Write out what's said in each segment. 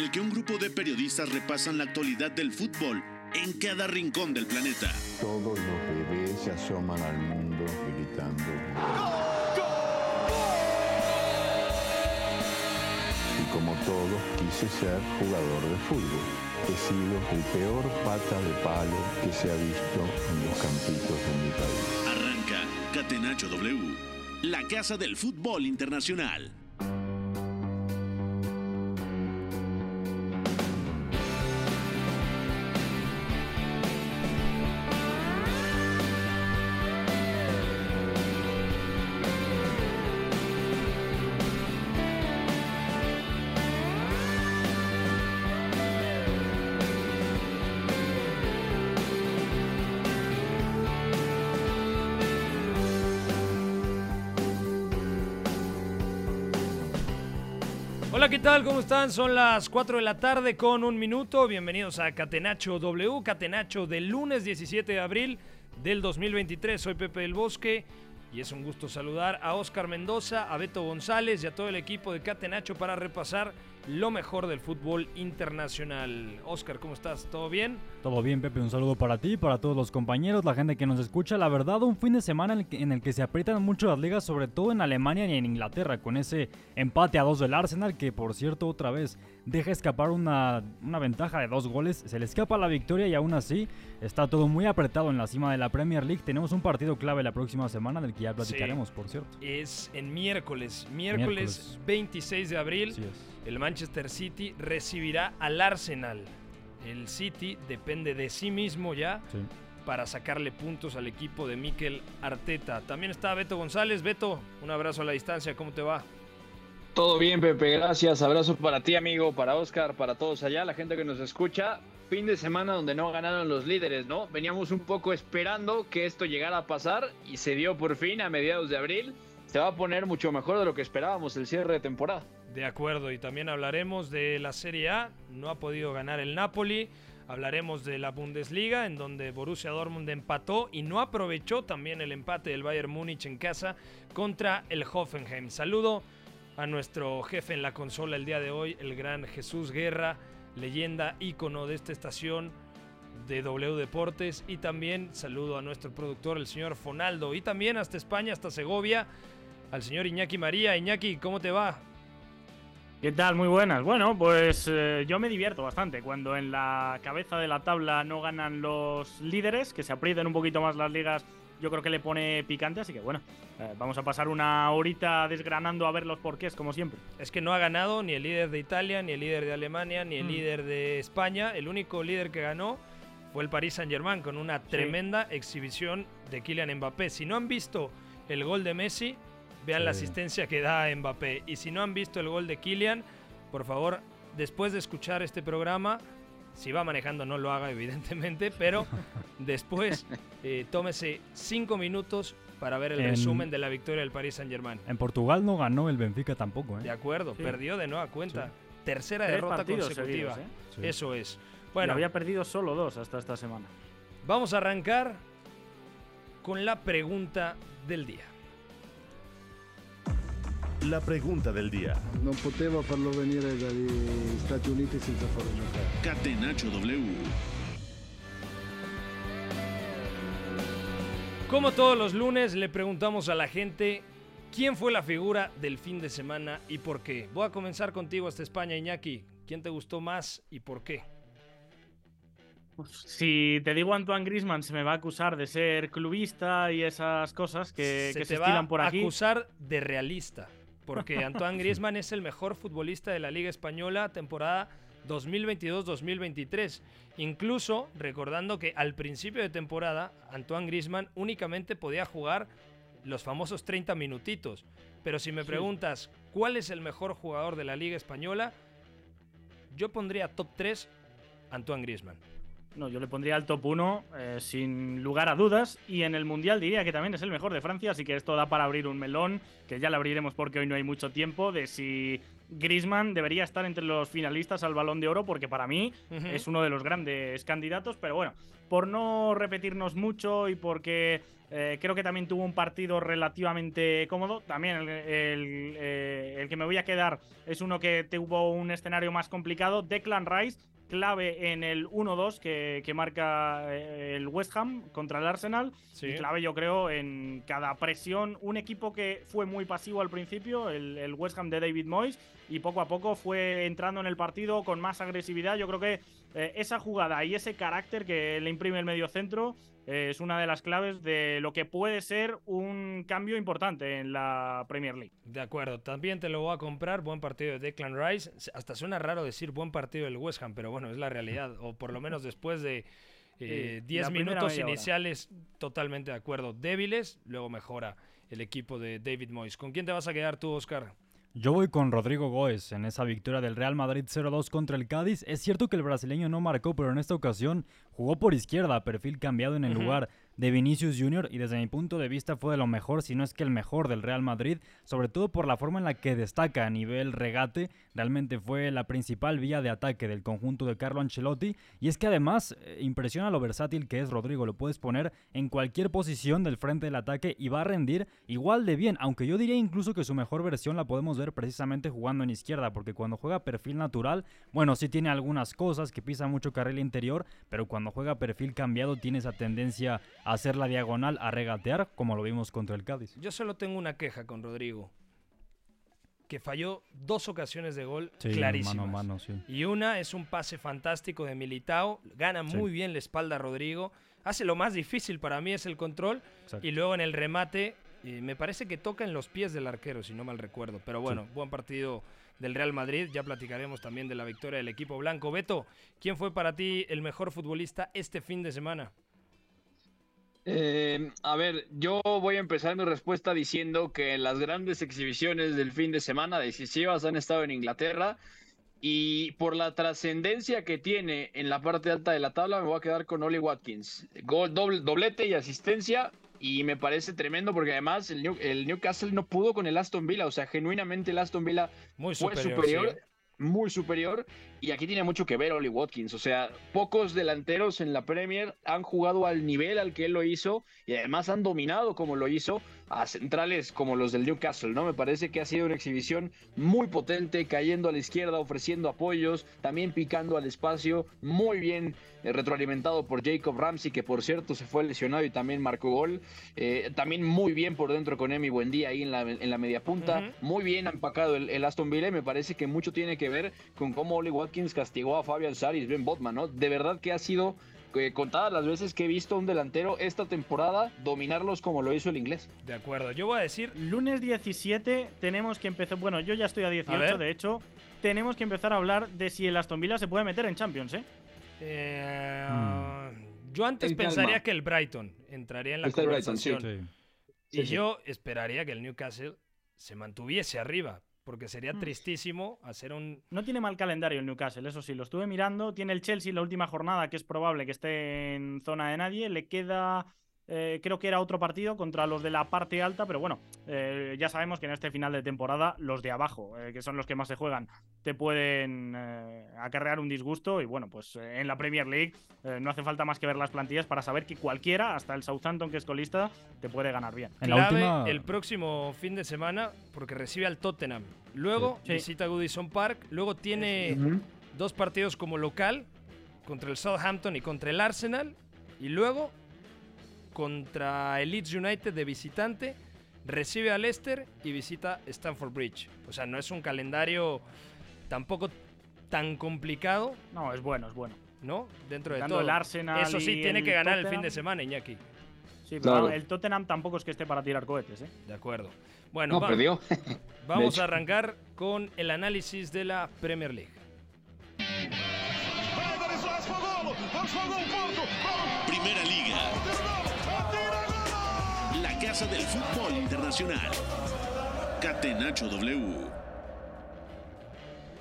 en el que un grupo de periodistas repasan la actualidad del fútbol en cada rincón del planeta. Todos los bebés se asoman al mundo gritando. Y como todos, quise ser jugador de fútbol. He sido el peor pata de palo que se ha visto en los campitos de mi país. Arranca Catenacho W, la casa del fútbol internacional. Tal? ¿Cómo están? Son las 4 de la tarde con un minuto. Bienvenidos a Catenacho W, Catenacho del lunes 17 de abril del 2023. Soy Pepe del Bosque y es un gusto saludar a Oscar Mendoza, a Beto González y a todo el equipo de Catenacho para repasar lo mejor del fútbol internacional. Oscar, ¿cómo estás? ¿Todo bien? Todo bien, Pepe. Un saludo para ti, para todos los compañeros, la gente que nos escucha. La verdad, un fin de semana en el que, en el que se aprietan mucho las ligas, sobre todo en Alemania y en Inglaterra, con ese empate a dos del Arsenal, que por cierto, otra vez deja escapar una, una ventaja de dos goles. Se le escapa la victoria y aún así está todo muy apretado en la cima de la Premier League. Tenemos un partido clave la próxima semana del que ya platicaremos, Sí. por cierto. Es en miércoles, miércoles, Miércoles. 26 de abril. Así es. El Manchester City recibirá al Arsenal. El City depende de sí mismo ya Sí. para sacarle puntos al equipo de Mikel Arteta. También está Beto González. Beto, un abrazo a la distancia. ¿Cómo te va? Todo bien, Pepe, gracias. Abrazo para ti, amigo, para Oscar, para todos allá, la gente que nos escucha. Fin de semana donde no ganaron los líderes, ¿no? Veníamos un poco esperando que esto llegara a pasar y se dio por fin a mediados de abril. Se va a poner mucho mejor de lo que esperábamos el cierre de temporada. De acuerdo, y también hablaremos de la Serie A. No ha podido ganar el Napoli. Hablaremos de la Bundesliga, en donde Borussia Dortmund empató y no aprovechó también el empate del Bayern Múnich en casa contra el Hoffenheim. Saludo a nuestro jefe en la consola el día de hoy, el gran Jesús Guerra, leyenda, ícono de esta estación de W Deportes. Y también saludo a nuestro productor, el señor Fonaldo. Y también hasta España, hasta Segovia, al señor Iñaki María. Iñaki, ¿cómo te va? ¿Qué tal? Muy buenas. Bueno, pues eh, yo me divierto bastante cuando en la cabeza de la tabla no ganan los líderes, que se aprieten un poquito más las ligas, yo creo que le pone picante, así que bueno, eh, vamos a pasar una horita desgranando a ver los porqués, como siempre. Es que no ha ganado ni el líder de Italia, ni el líder de Alemania, ni el Mm. líder de España. El único líder que ganó fue el Paris Saint-Germain con una tremenda exhibición de Kylian Mbappé. Si no han visto el gol de Messi, vean la Sí. asistencia que da Mbappé. Y si no han visto el gol de Kylian, por favor, después de escuchar este programa, si va manejando no lo haga evidentemente, pero después eh, tómese cinco minutos para ver el En- resumen de la victoria del Paris Saint-Germain. En Portugal no ganó el Benfica tampoco, ¿eh? De acuerdo, Sí. perdió de nueva cuenta. Sí. Tercera Tres derrota consecutiva. seguidos, ¿eh? Sí. Eso es. Bueno, Bueno, había perdido solo dos hasta esta semana. vamos a arrancar con la pregunta del día. La pregunta del día. Non poteva farlo venire dagli Stati Uniti senza farlo giocare. Catenacho W. Como todos los lunes, le preguntamos a la gente quién fue la figura del fin de semana y por qué. Voy a comenzar contigo hasta España, Iñaki. ¿Quién te gustó más y por qué? Si te digo Antoine Grisman, se me va a acusar de ser clubista y esas cosas que se que se, te va estilan por a aquí. acusar de realista, porque Antoine Griezmann es el mejor futbolista de la Liga Española temporada 2022-2023. Incluso recordando que al principio de temporada Antoine Griezmann únicamente podía jugar los famosos 30 minutitos. Pero si me preguntas cuál es el mejor jugador de la Liga Española, yo pondría top 3 Antoine Griezmann. No, yo le pondría al top 1 sin lugar a dudas. Y en el Mundial diría que también es el mejor de Francia, así que esto da para abrir un melón, que ya lo abriremos porque hoy no hay mucho tiempo, de si Griezmann debería estar entre los finalistas al Balón de Oro porque para mí es uno de los grandes candidatos, pero bueno, por no repetirnos mucho y porque eh, creo que también tuvo un partido relativamente cómodo, también el, el, eh, el que me voy a quedar es uno que tuvo un escenario más complicado, Declan Rice, clave en el 1-2 que, que marca eh, el West Ham contra el Arsenal. Sí. Y clave, yo creo, en cada presión. Un equipo que fue muy pasivo al principio, el, el West Ham de David Moyes, y poco a poco fue entrando en el partido con más agresividad. Yo creo que eh, esa jugada y ese carácter que le imprime el mediocentro eh, es una de las claves de lo que puede ser un cambio importante en la Premier League. De acuerdo, también te lo voy a comprar. Buen partido de Declan Rice. Hasta suena raro decir buen partido del West Ham, pero bueno, es la realidad. O por lo menos después de eh, Sí, 10 la primera minutos hora. iniciales, totalmente de acuerdo. Débiles, luego mejora el equipo de David Moyes. ¿Con quién te vas a quedar tú, Oscar? Yo voy con Rodrigo Goes en esa victoria del Real Madrid 0-2 contra el Cádiz. Es cierto que el brasileño no marcó, pero en esta ocasión jugó por izquierda, perfil cambiado en el lugar de Vinicius Jr. y desde mi punto de vista fue de lo mejor, si no es que el mejor del Real Madrid, sobre todo por la forma en la que destaca a nivel regate. Realmente fue la principal vía de ataque del conjunto de Carlo Ancelotti y es que además eh, impresiona lo versátil que es Rodrigo, lo puedes poner en cualquier posición del frente del ataque y va a rendir igual de bien, aunque yo diría incluso que su mejor versión la podemos ver precisamente jugando en izquierda, porque cuando juega perfil natural, bueno, sí tiene algunas cosas, que pisa mucho carril interior, pero cuando juega perfil cambiado tiene esa tendencia a hacer la diagonal, a regatear, como lo vimos contra el Cádiz. Yo solo tengo una queja con Rodrigo. Que falló dos ocasiones de gol Sí, clarísimas. mano a mano, sí. Y una es un pase fantástico de Militao. Gana Sí. muy bien la espalda a Rodrigo. Hace lo más difícil para mí es el control. Exacto. Y luego en el remate, eh, me parece que toca en los pies del arquero, si no mal recuerdo. Pero bueno, buen partido del Real Madrid. Ya platicaremos también de la victoria del equipo blanco. Beto, ¿quién fue para ti el mejor futbolista este fin de semana? Eh, a ver, yo voy a empezar mi respuesta diciendo que las grandes exhibiciones del fin de semana decisivas han estado en Inglaterra y por la trascendencia que tiene en la parte alta de la tabla me voy a quedar con Oli Watkins. Gol, doble- doblete y asistencia y me parece tremendo porque además el, New- el Newcastle no pudo con el Aston Villa, o sea, genuinamente el Aston Villa Muy fue superior. superior, sí. muy superior. Y aquí tiene mucho que ver Oli Watkins. O sea, pocos delanteros en la Premier han jugado al nivel al que él lo hizo y además han dominado como lo hizo a centrales como los del Newcastle, ¿no? Me parece que ha sido una exhibición muy potente, cayendo a la izquierda, ofreciendo apoyos, también picando al espacio, muy bien eh, retroalimentado por Jacob Ramsey, que por cierto se fue lesionado y también marcó gol. Eh, también muy bien por dentro con Emi Buendía ahí en la, en la media punta. Muy bien empacado el, el Aston Villa y me parece que mucho tiene que ver con cómo Oli Watkins castigó a Fabian Saris, Ben Botman, ¿no? De verdad que ha sido eh, contadas las veces que he visto a un delantero esta temporada dominarlos como lo hizo el inglés. De acuerdo. Yo voy a decir Lunes 17 tenemos que empezar, bueno, yo ya estoy a ver. 18, de hecho, tenemos que empezar a hablar de si el Aston Villa se puede meter en Champions, ¿eh? Eh, Hmm. Yo antes En calma. pensaría que el Brighton entraría en la Está el Brighton, sí. conversación. Sí. y sí. yo esperaría que el Newcastle se mantuviese arriba, porque sería Mm. tristísimo hacer un... No tiene mal calendario el Newcastle, eso sí, lo estuve mirando. Tiene el Chelsea la última jornada, que es probable que esté en zona de nadie. Le queda, eh, creo que era otro partido contra los de la parte alta, pero bueno, eh, ya sabemos que en este final de temporada los de abajo, eh, que son los que más se juegan, te pueden eh, acarrear un disgusto. Y bueno, pues eh, en la Premier League eh, no hace falta más que ver las plantillas para saber que cualquiera, hasta el Southampton que es colista, te puede ganar bien. En la clave última... el próximo fin de semana, porque recibe al Tottenham. Luego Sí. visita Goodison Park, luego tiene dos partidos como local, contra el Southampton y contra el Arsenal, y luego contra el Leeds United de visitante, recibe al Leicester y visita Stamford Bridge. O sea, no es un calendario tampoco tan complicado, No, es bueno, es bueno. ¿no? Dentro de todo. el Arsenal Eso sí, y tiene el que ganar el fin de semana, Iñaki. Sí, pero Claro. el Tottenham tampoco es que esté para tirar cohetes, ¿eh? De acuerdo. Bueno, No, va- perdió. vamos a arrancar con el análisis de la Premier League. Primera Liga. Casa del fútbol internacional. Catenacho W.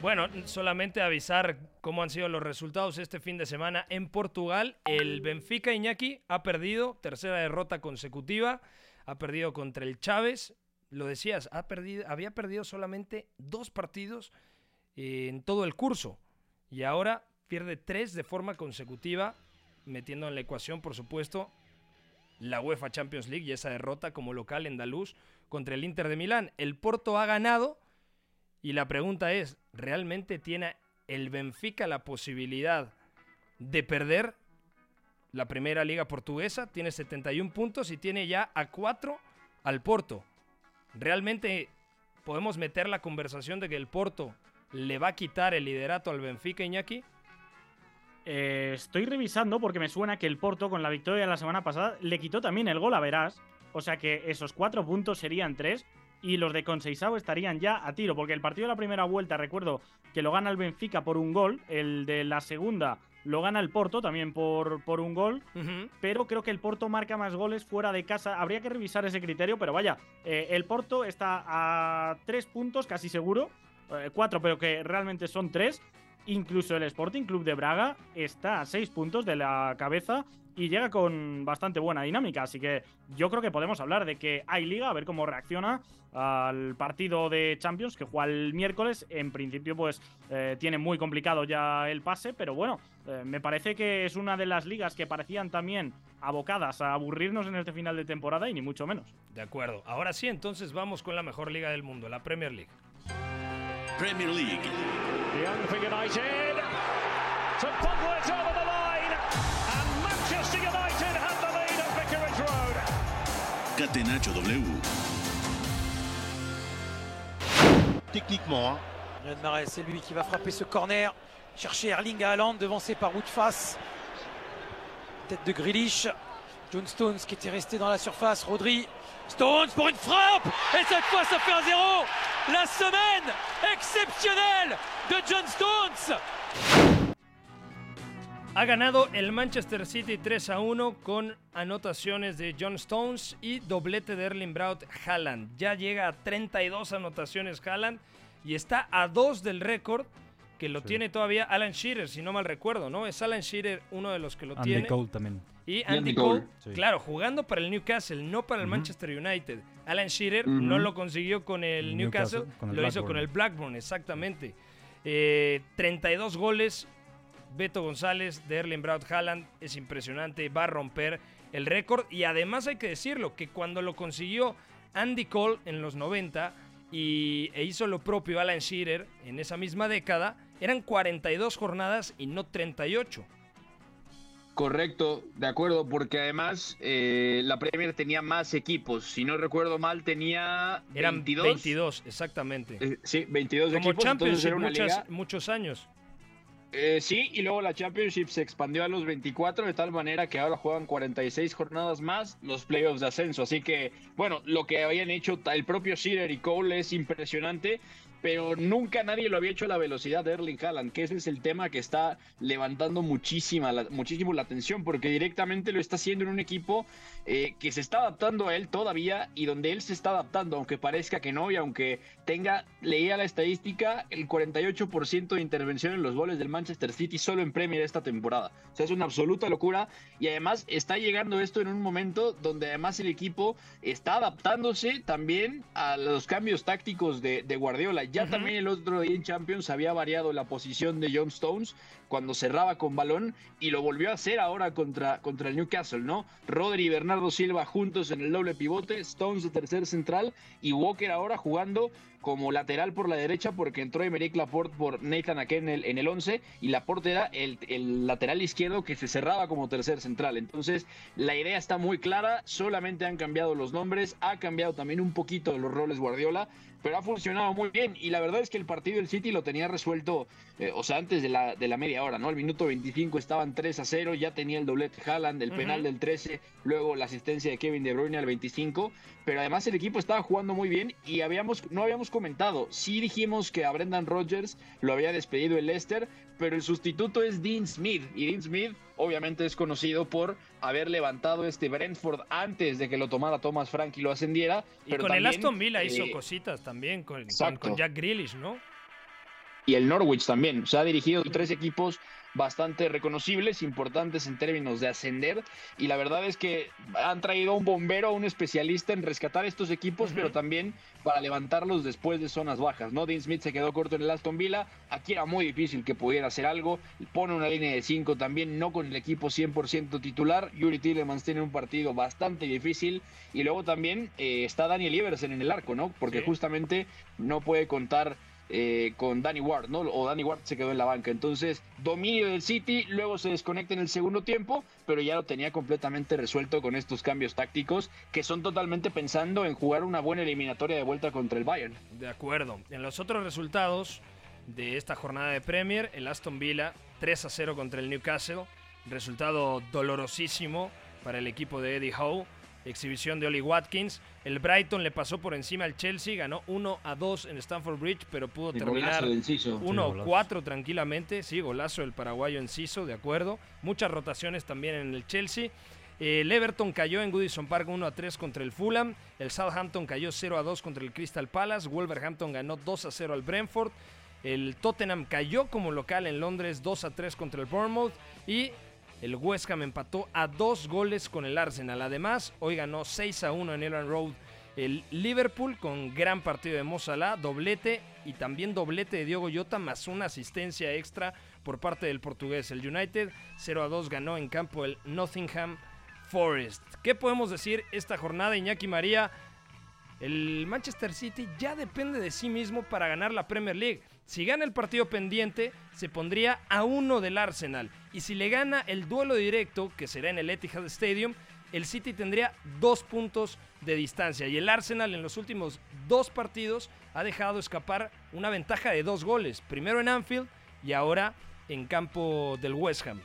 Bueno, solamente avisar cómo han sido los resultados este fin de semana en Portugal. El Benfica Iñaki ha perdido, tercera derrota consecutiva. Ha perdido contra el Chávez lo decías, ha perdido, había perdido solamente dos partidos eh, en todo el curso y ahora pierde tres de forma consecutiva, metiendo en la ecuación, por supuesto, la UEFA Champions League y esa derrota como local en Daluz contra el Inter de Milán. El Porto ha ganado y la pregunta es, ¿realmente tiene el Benfica la posibilidad de perder la primera liga portuguesa? Tiene 71 puntos y tiene ya a 4 al Porto. ¿Realmente podemos meter la conversación de que el Porto le va a quitar el liderato al Benfica, Iñaki? Eh, estoy revisando porque me suena que el Porto con la victoria de la semana pasada le quitó también el gol a Verás. O sea que esos cuatro puntos serían tres y los de Conceizao estarían ya a tiro. Porque el partido de la primera vuelta, recuerdo que lo gana el Benfica por un gol. El de la segunda lo gana el Porto también por, por un gol. Pero creo que el Porto marca más goles fuera de casa. Habría que revisar ese criterio, pero vaya, eh, el Porto está a tres puntos casi seguro. Eh, cuatro, pero que realmente son tres. Incluso el Sporting Club de Braga está a 6 puntos de la cabeza y llega con bastante buena dinámica. Así que yo creo que podemos hablar de que hay liga, a ver cómo reacciona al partido de Champions que juega el miércoles. En principio, pues eh, tiene muy complicado ya el pase, pero bueno, eh, me parece que es una de las ligas que parecían también abocadas a aburrirnos en este final de temporada y ni mucho menos. De acuerdo. Ahora sí, entonces vamos con la mejor liga del mundo, la Premier League. Premier League. Young for United. St Pogba's over the line. And Manchester United have the lead at Vicarage Road. Catenacho W. Techniquement, hein. Mahrez, c'est lui qui va frapper ce corner. Chercher Erling Haaland, devancé par Woodface. Tête de Grealish. John Stones qui était resté dans la surface. Rodri. Stones pour une frappe Et cette fois, ça fait un zéro La semaine exceptionnelle de John Stones Ha ganado el Manchester City 3 a 1 con anotaciones de John Stones y doblete de Erling Braut Haaland. Ya llega a 32 anotaciones Haaland y está a 2 del récord que lo tiene todavía Alan Shearer, si no mal recuerdo, ¿no? Es Alan Shearer uno de los que lo Andy tiene. Cole también. Y Andy Andy Cole. Cole, Sí. claro, jugando para el Newcastle, no para el. Manchester United. Alan Shearer no lo consiguió con el El Newcastle, Newcastle, con el lo hizo con el Blackburn, exactamente. Eh, 32 goles. Beto González de Erling Braut Haaland es impresionante, va a romper el récord. Y además hay que decirlo, que cuando lo consiguió Andy Cole en los 90 y, e hizo lo propio Alan Shearer en esa misma década, eran 42 jornadas y no 38. Correcto, de acuerdo, porque además eh, la Premier tenía más equipos. Si no recuerdo mal, tenía Eran 22. 22, exactamente. Eh, sí, 22 Como equipos. Championship era una muchas- liga. muchos años. Eh, sí, y luego la Championship se expandió a los 24 de tal manera que ahora juegan 46 jornadas más los playoffs de ascenso. Así que, bueno, lo que habían hecho el propio Shearer y Cole es impresionante, pero nunca nadie lo había hecho a la velocidad de Erling Haaland, que ese es el tema que está levantando muchísima, muchísimo la atención, porque directamente lo está haciendo en un equipo eh, que se está adaptando a él todavía y donde él se está adaptando, aunque parezca que no y aunque tenga, leía la estadística, el 48% de intervención en los goles del Manchester City solo en Premier esta temporada. O sea, es una absoluta locura y además está llegando esto en un momento donde además el equipo está adaptándose también a los cambios tácticos de Guardiola. Ya también el otro día en Champions había variado la posición de John Stones cuando cerraba con balón y lo volvió a hacer ahora contra, contra el Newcastle, ¿no? Rodri y Bernardo Silva juntos en el doble pivote, Stones de tercer central y Walker ahora jugando como lateral por la derecha porque entró Emerick Laporte por Nathan Ake en el, en el 11 y Laporte era el, el lateral izquierdo que se cerraba como tercer central. Entonces la idea está muy clara, solamente han cambiado los nombres, ha cambiado también un poquito los roles Guardiola, pero ha funcionado muy bien y la verdad es que el partido del City lo tenía resuelto, eh, o sea, antes de la, de la media hora, ¿no? Al minuto 25 estaban 3 a 0, ya tenía el doblete Haaland, el penal del 13, luego la asistencia de Kevin De Bruyne al 25, pero además el equipo estaba jugando muy bien y habíamos, no habíamos comentado, sí dijimos que a Brendan Rodgers lo había despedido el Leicester, pero el sustituto es Dean Smith y Dean Smith obviamente es conocido por haber levantado este Brentford antes de que lo tomara Thomas Frank y lo ascendiera. Y pero con el Aston Villa hizo eh, cositas también, con, con- con Jack Grealish, ¿no? Y el Norwich también. Se ha dirigido tres equipos bastante reconocibles, importantes en términos de ascender. Y la verdad es que han traído a un bombero, a un especialista en rescatar estos equipos, pero también para levantarlos después de zonas bajas. ¿no? Dean Smith se quedó corto en el Aston Villa. Aquí era muy difícil que pudiera hacer algo. Pone una línea de 5 también, no con el equipo 100% titular. Yuri Tillemans tiene un partido bastante difícil. Y luego también eh, está Daniel Iversen en el arco, ¿no? Porque justamente no puede contar eh, con Danny Ward, ¿no? O Danny Ward se quedó en la banca. Entonces, dominio del City, luego se desconecta en el segundo tiempo, pero ya lo tenía completamente resuelto con estos cambios tácticos que son totalmente pensando en jugar una buena eliminatoria de vuelta contra el Bayern. De acuerdo. En los otros resultados de esta jornada de Premier, el Aston Villa 3 a 0 contra el Newcastle, resultado dolorosísimo para el equipo de Eddie Howe exhibición de Oli Watkins. El Brighton le pasó por encima al Chelsea, ganó 1 a 2 en Stamford Bridge, pero pudo terminar 1 a 4 tranquilamente. Sí, golazo del paraguayo Enciso, de acuerdo. Muchas rotaciones también en el Chelsea. El Everton cayó en Goodison Park 1 a 3 contra el Fulham. El Southampton cayó 0 a 2 contra el Crystal Palace. Wolverhampton ganó 2 a 0 al Brentford. El Tottenham cayó como local en Londres 2 a 3 contra el Bournemouth. Y el West Ham empató a dos goles con el Arsenal. Además, hoy ganó 6 a 1 en Elland Road el Liverpool con gran partido de Mo doblete y también doblete de Diogo Jota más una asistencia extra por parte del portugués. El United 0 a 2 ganó en campo el Nottingham Forest. ¿Qué podemos decir esta jornada, Iñaki María? El Manchester City ya depende de sí mismo para ganar la Premier League. Si gana el partido pendiente, se pondría a uno del Arsenal. Y si le gana el duelo directo, que será en el Etihad Stadium, el City tendría dos puntos de distancia. Y el Arsenal en los últimos dos partidos ha dejado escapar una ventaja de dos goles. Primero en Anfield y ahora en campo del West Ham.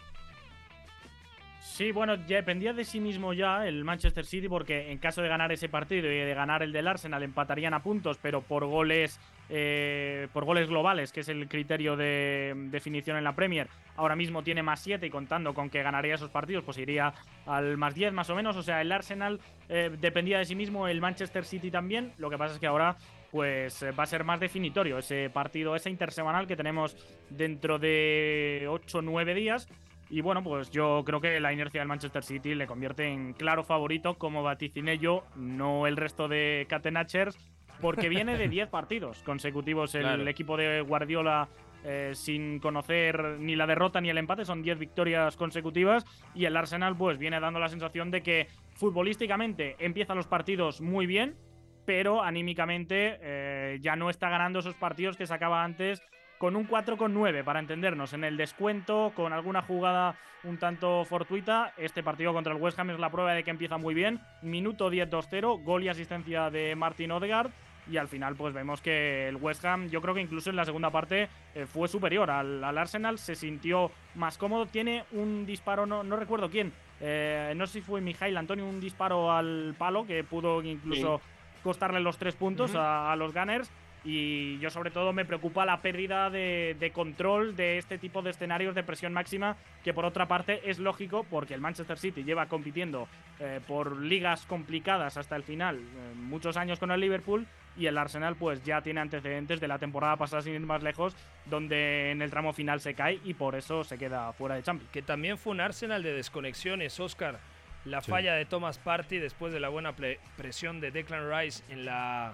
Sí, bueno, ya dependía de sí mismo ya el Manchester City porque en caso de ganar ese partido y de ganar el del Arsenal empatarían a puntos, pero por goles eh, por goles globales, que es el criterio de definición en la Premier. Ahora mismo tiene más 7 y contando con que ganaría esos partidos, pues iría al más 10 más o menos. O sea, el Arsenal eh, dependía de sí mismo, el Manchester City también. Lo que pasa es que ahora pues eh, va a ser más definitorio ese partido, ese intersemanal que tenemos dentro de 8 o 9 días. Y bueno, pues yo creo que la inercia del Manchester City le convierte en claro favorito, como vaticiné yo, no el resto de Catenachers, porque viene de 10 partidos consecutivos el equipo de Guardiola eh, sin conocer ni la derrota ni el empate, son 10 victorias consecutivas y el Arsenal pues viene dando la sensación de que futbolísticamente empieza los partidos muy bien, pero anímicamente eh, ya no está ganando esos partidos que sacaba antes con un 4,9 para entendernos. En el descuento, con alguna jugada un tanto fortuita, este partido contra el West Ham es la prueba de que empieza muy bien. Minuto 10-2-0, gol y asistencia de Martin Odegaard. Y al final, pues vemos que el West Ham, yo creo que incluso en la segunda parte eh, fue superior al, Arsenal, se sintió más cómodo. Tiene un disparo, no, no recuerdo quién, eh, no sé si fue Mijail Antonio, un disparo al palo que pudo incluso costarle los tres puntos a, a los Gunners y yo sobre todo me preocupa la pérdida de, control de este tipo de escenarios de presión máxima, que por otra parte es lógico porque el Manchester City lleva compitiendo eh, por ligas complicadas hasta el final, eh, muchos años con el Liverpool, y el Arsenal pues ya tiene antecedentes de la temporada pasada sin ir más lejos, donde en el tramo final se cae y por eso se queda fuera de Champions. Que también fue un Arsenal de desconexiones, Oscar. La falla de Thomas Party después de la buena presión de Declan Rice en la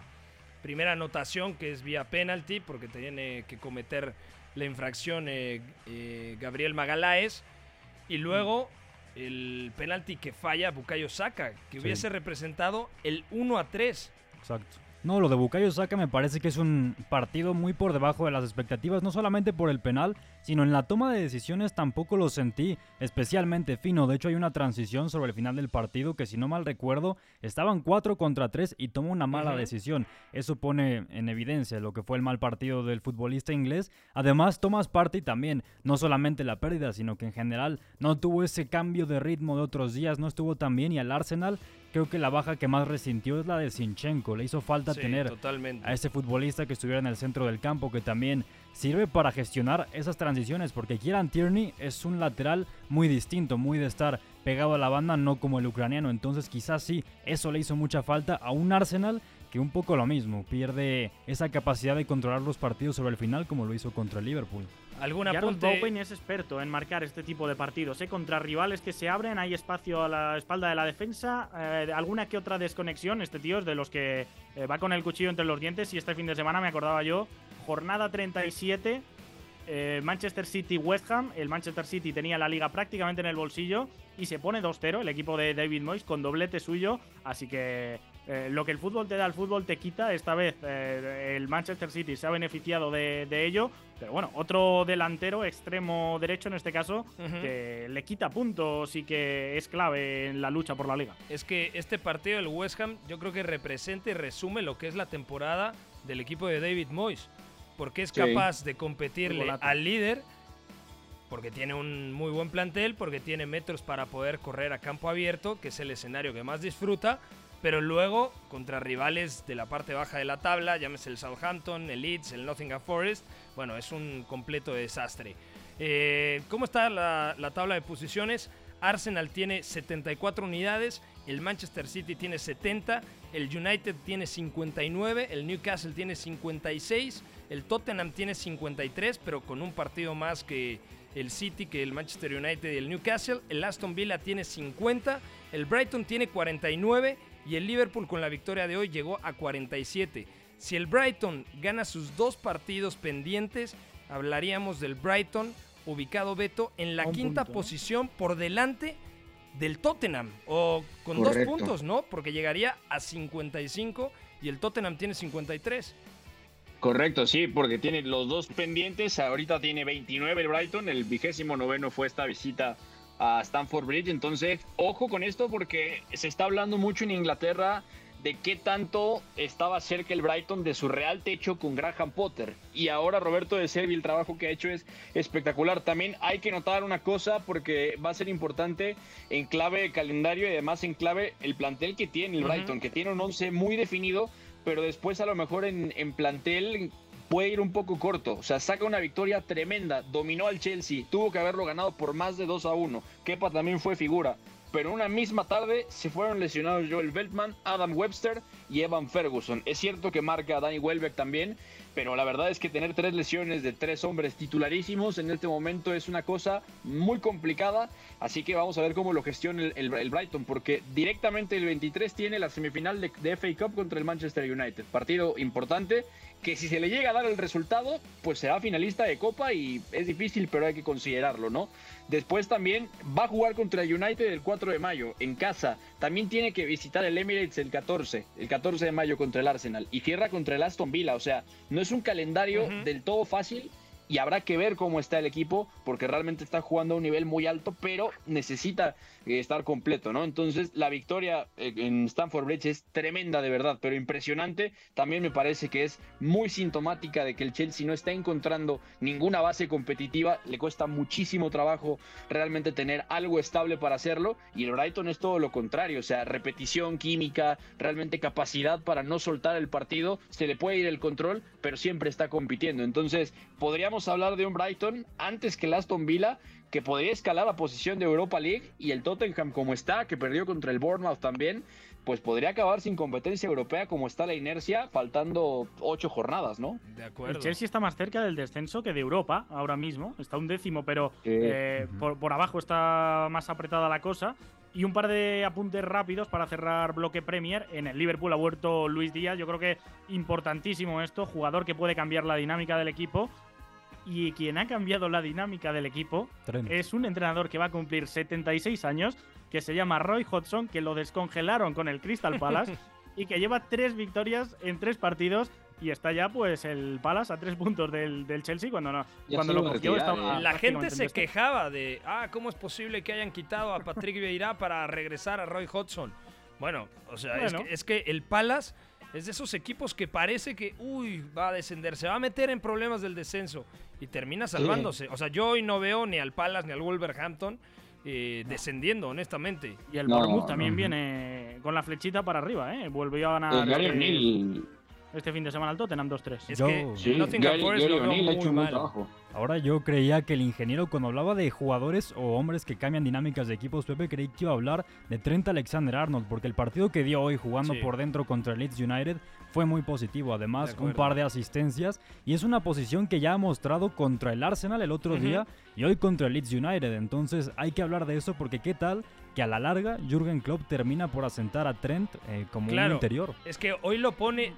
primera anotación que es vía penalty porque tiene que cometer la infracción eh, eh, Gabriel Magaláes y luego el penalti que falla Bukayo Saka que hubiese representado el 1 a 3. Exacto. No, lo de Bukayo Saka me parece que es un partido muy por debajo de las expectativas, no solamente por el penal, sino en la toma de decisiones tampoco lo sentí especialmente fino. De hecho, hay una transición sobre el final del partido que, si no mal recuerdo, estaban 4 contra 3 y tomó una mala decisión. Eso pone en evidencia lo que fue el mal partido del futbolista inglés. Además, Thomas Party también, no solamente la pérdida, sino que en general no tuvo ese cambio de ritmo de otros días, no estuvo tan bien y al Arsenal creo que la baja que más resintió es la de Sinchenko. Le hizo falta tener a ese futbolista que estuviera en el centro del campo, que también sirve para gestionar esas transiciones, porque Kieran Tierney es un lateral muy distinto, muy de estar pegado a la banda, no como el ucraniano. Entonces quizás sí, eso le hizo mucha falta a un Arsenal que un poco lo mismo, pierde esa capacidad de controlar los partidos sobre el final como lo hizo contra el Liverpool. ¿Algún apunte? Bowen es experto en marcar este tipo de partidos. ¿eh? Contra rivales que se abren, hay espacio a la espalda de la defensa. eh, alguna que otra desconexión. Este tío es de los que eh, va con el cuchillo entre los dientes. Y este fin de semana me acordaba yo, jornada 37, eh, Manchester City-West Ham. El Manchester City tenía la liga prácticamente en el bolsillo y se pone 2-0 el equipo de David Moyes con doblete suyo. Así que eh, lo que el fútbol te da, el fútbol te quita. Esta vez eh, el Manchester City se ha beneficiado de, de ello. Pero bueno, otro delantero, extremo derecho en este caso, que le quita puntos y que es clave en la lucha por la liga. Es que este partido del West Ham yo creo que representa y resume lo que es la temporada del equipo de David Moyes. Porque es Sí. capaz de competirle al líder, porque tiene un muy buen plantel, porque tiene metros para poder correr a campo abierto, que es el escenario que más disfruta, pero luego contra rivales de la parte baja de la tabla, llámese el Southampton, el Leeds, el Nottingham Forest, bueno, es un completo desastre. Eh, ¿Cómo está la, la tabla de posiciones? Arsenal tiene 74 unidades, el Manchester City tiene 70, el United tiene 59, el Newcastle tiene 56, el Tottenham tiene 53, pero con un partido más que el City, que el Manchester United y el Newcastle, el Aston Villa tiene 50, el Brighton tiene 49 y el Liverpool con la victoria de hoy llegó a 47. Si el Brighton gana sus dos partidos pendientes, hablaríamos del Brighton ubicado Beto en la quinta posición por delante del Tottenham o con Correcto. dos puntos, ¿no? Porque llegaría a 55 y el Tottenham tiene 53. Correcto, sí, porque tiene los dos pendientes. Ahorita tiene 29 el Brighton, el vigésimo noveno fue esta visita a Stamford Bridge. Entonces, ojo con esto porque se está hablando mucho en Inglaterra de qué tanto estaba cerca el Brighton de su real techo con Graham Potter. Y ahora Roberto de Servi, el trabajo que ha hecho es espectacular. También hay que notar una cosa porque va a ser importante en clave de calendario y además en clave el plantel que tiene el. Brighton, que tiene un 11 muy definido, pero después a lo mejor en, plantel puede ir un poco corto. O sea, saca una victoria tremenda, dominó al Chelsea, tuvo que haberlo ganado por más de 2 a 1. Kepa también fue figura. Pero una misma tarde se fueron lesionados Joel Beltman, Adam Webster y Evan Ferguson. Es cierto que marca a Danny Welbeck también, pero la verdad es que tener tres lesiones de tres hombres titularísimos en este momento es una cosa muy complicada. Así que vamos a ver cómo lo gestiona el, Brighton, porque directamente el 23 tiene la semifinal de, de FA Cup contra el Manchester United. Partido importante que si se le llega a dar el resultado, pues será finalista de Copa y es difícil, pero hay que considerarlo, ¿no? Después también va a jugar contra el United el 4 de mayo en casa. También tiene que visitar el Emirates el 14, el 14 de mayo contra el Arsenal y cierra contra el Aston Villa. O sea, no es un calendario del todo fácil y habrá que ver cómo está el equipo porque realmente está jugando a un nivel muy alto, pero necesita estar completo, ¿no? Entonces, la victoria eh, en Stamford Bridge es tremenda de verdad, pero impresionante. También me parece que es muy sintomática de que el Chelsea no está encontrando ninguna base competitiva, le cuesta muchísimo trabajo realmente tener algo estable para hacerlo y el Brighton es todo lo contrario, o sea, repetición, química, realmente capacidad para no soltar el partido, se le puede ir el control, pero siempre está compitiendo. Entonces, podríamos hablar de un Brighton antes que el Aston Villa que podría escalar a posición de Europa League y el Tottenham como está, que perdió contra el Bournemouth también, pues podría acabar sin competencia europea como está la inercia, faltando ocho jornadas, ¿no? De El acuerdo. Chelsea está más cerca del descenso que de Europa ahora mismo. Está un décimo, pero eh, por, por abajo está más apretada la cosa. Y un par de apuntes rápidos para cerrar bloque Premier. En el Liverpool ha vuelto Luis Díaz. Yo creo que importantísimo esto. Jugador que puede cambiar la dinámica del equipo. Y quien ha cambiado la dinámica del equipo Trent. es un entrenador que va a cumplir 76 años, que se llama Roy Hodgson, que lo descongelaron con el Crystal Palace y que lleva tres victorias en tres partidos y está ya pues el Palace a tres puntos del, del Chelsea cuando, no, cuando lo cogió estaba eh. La gente se quejaba de, ah, ¿cómo es posible que hayan quitado a Patrick Vieira para regresar a Roy Hodgson? Bueno, o sea, es, que, es que el Palace es de esos equipos que parece que, uy, va a descender, se va a meter en problemas del descenso y termina salvándose. O sea, yo hoy no veo ni al Palace ni al Wolverhampton eh, descendiendo, honestamente. Y el No, Bournemouth también no. viene con la flechita para arriba, ¿eh? Volvió a ganar Eh, Gary este, O'Neill este fin de semana al Tottenham 2-3. Es Yo- que Sí, Nottingham Gary, Forest Gary lo veo O'Neill ha muy hecho un buen mal. trabajo. Ahora yo creía que el ingeniero cuando hablaba de jugadores o hombres que cambian dinámicas de equipos, Pepe creí que iba a hablar de Trent Alexander-Arnold, porque el partido que dio hoy jugando Sí. por dentro contra el Leeds United fue muy positivo. Además, De un par de asistencias y es una posición que ya ha mostrado contra el Arsenal el otro día y hoy contra el Leeds United. Entonces hay que hablar de eso porque qué tal que a la larga Jürgen Klopp termina por asentar a Trent eh, como un Claro. interior. Es que hoy lo pone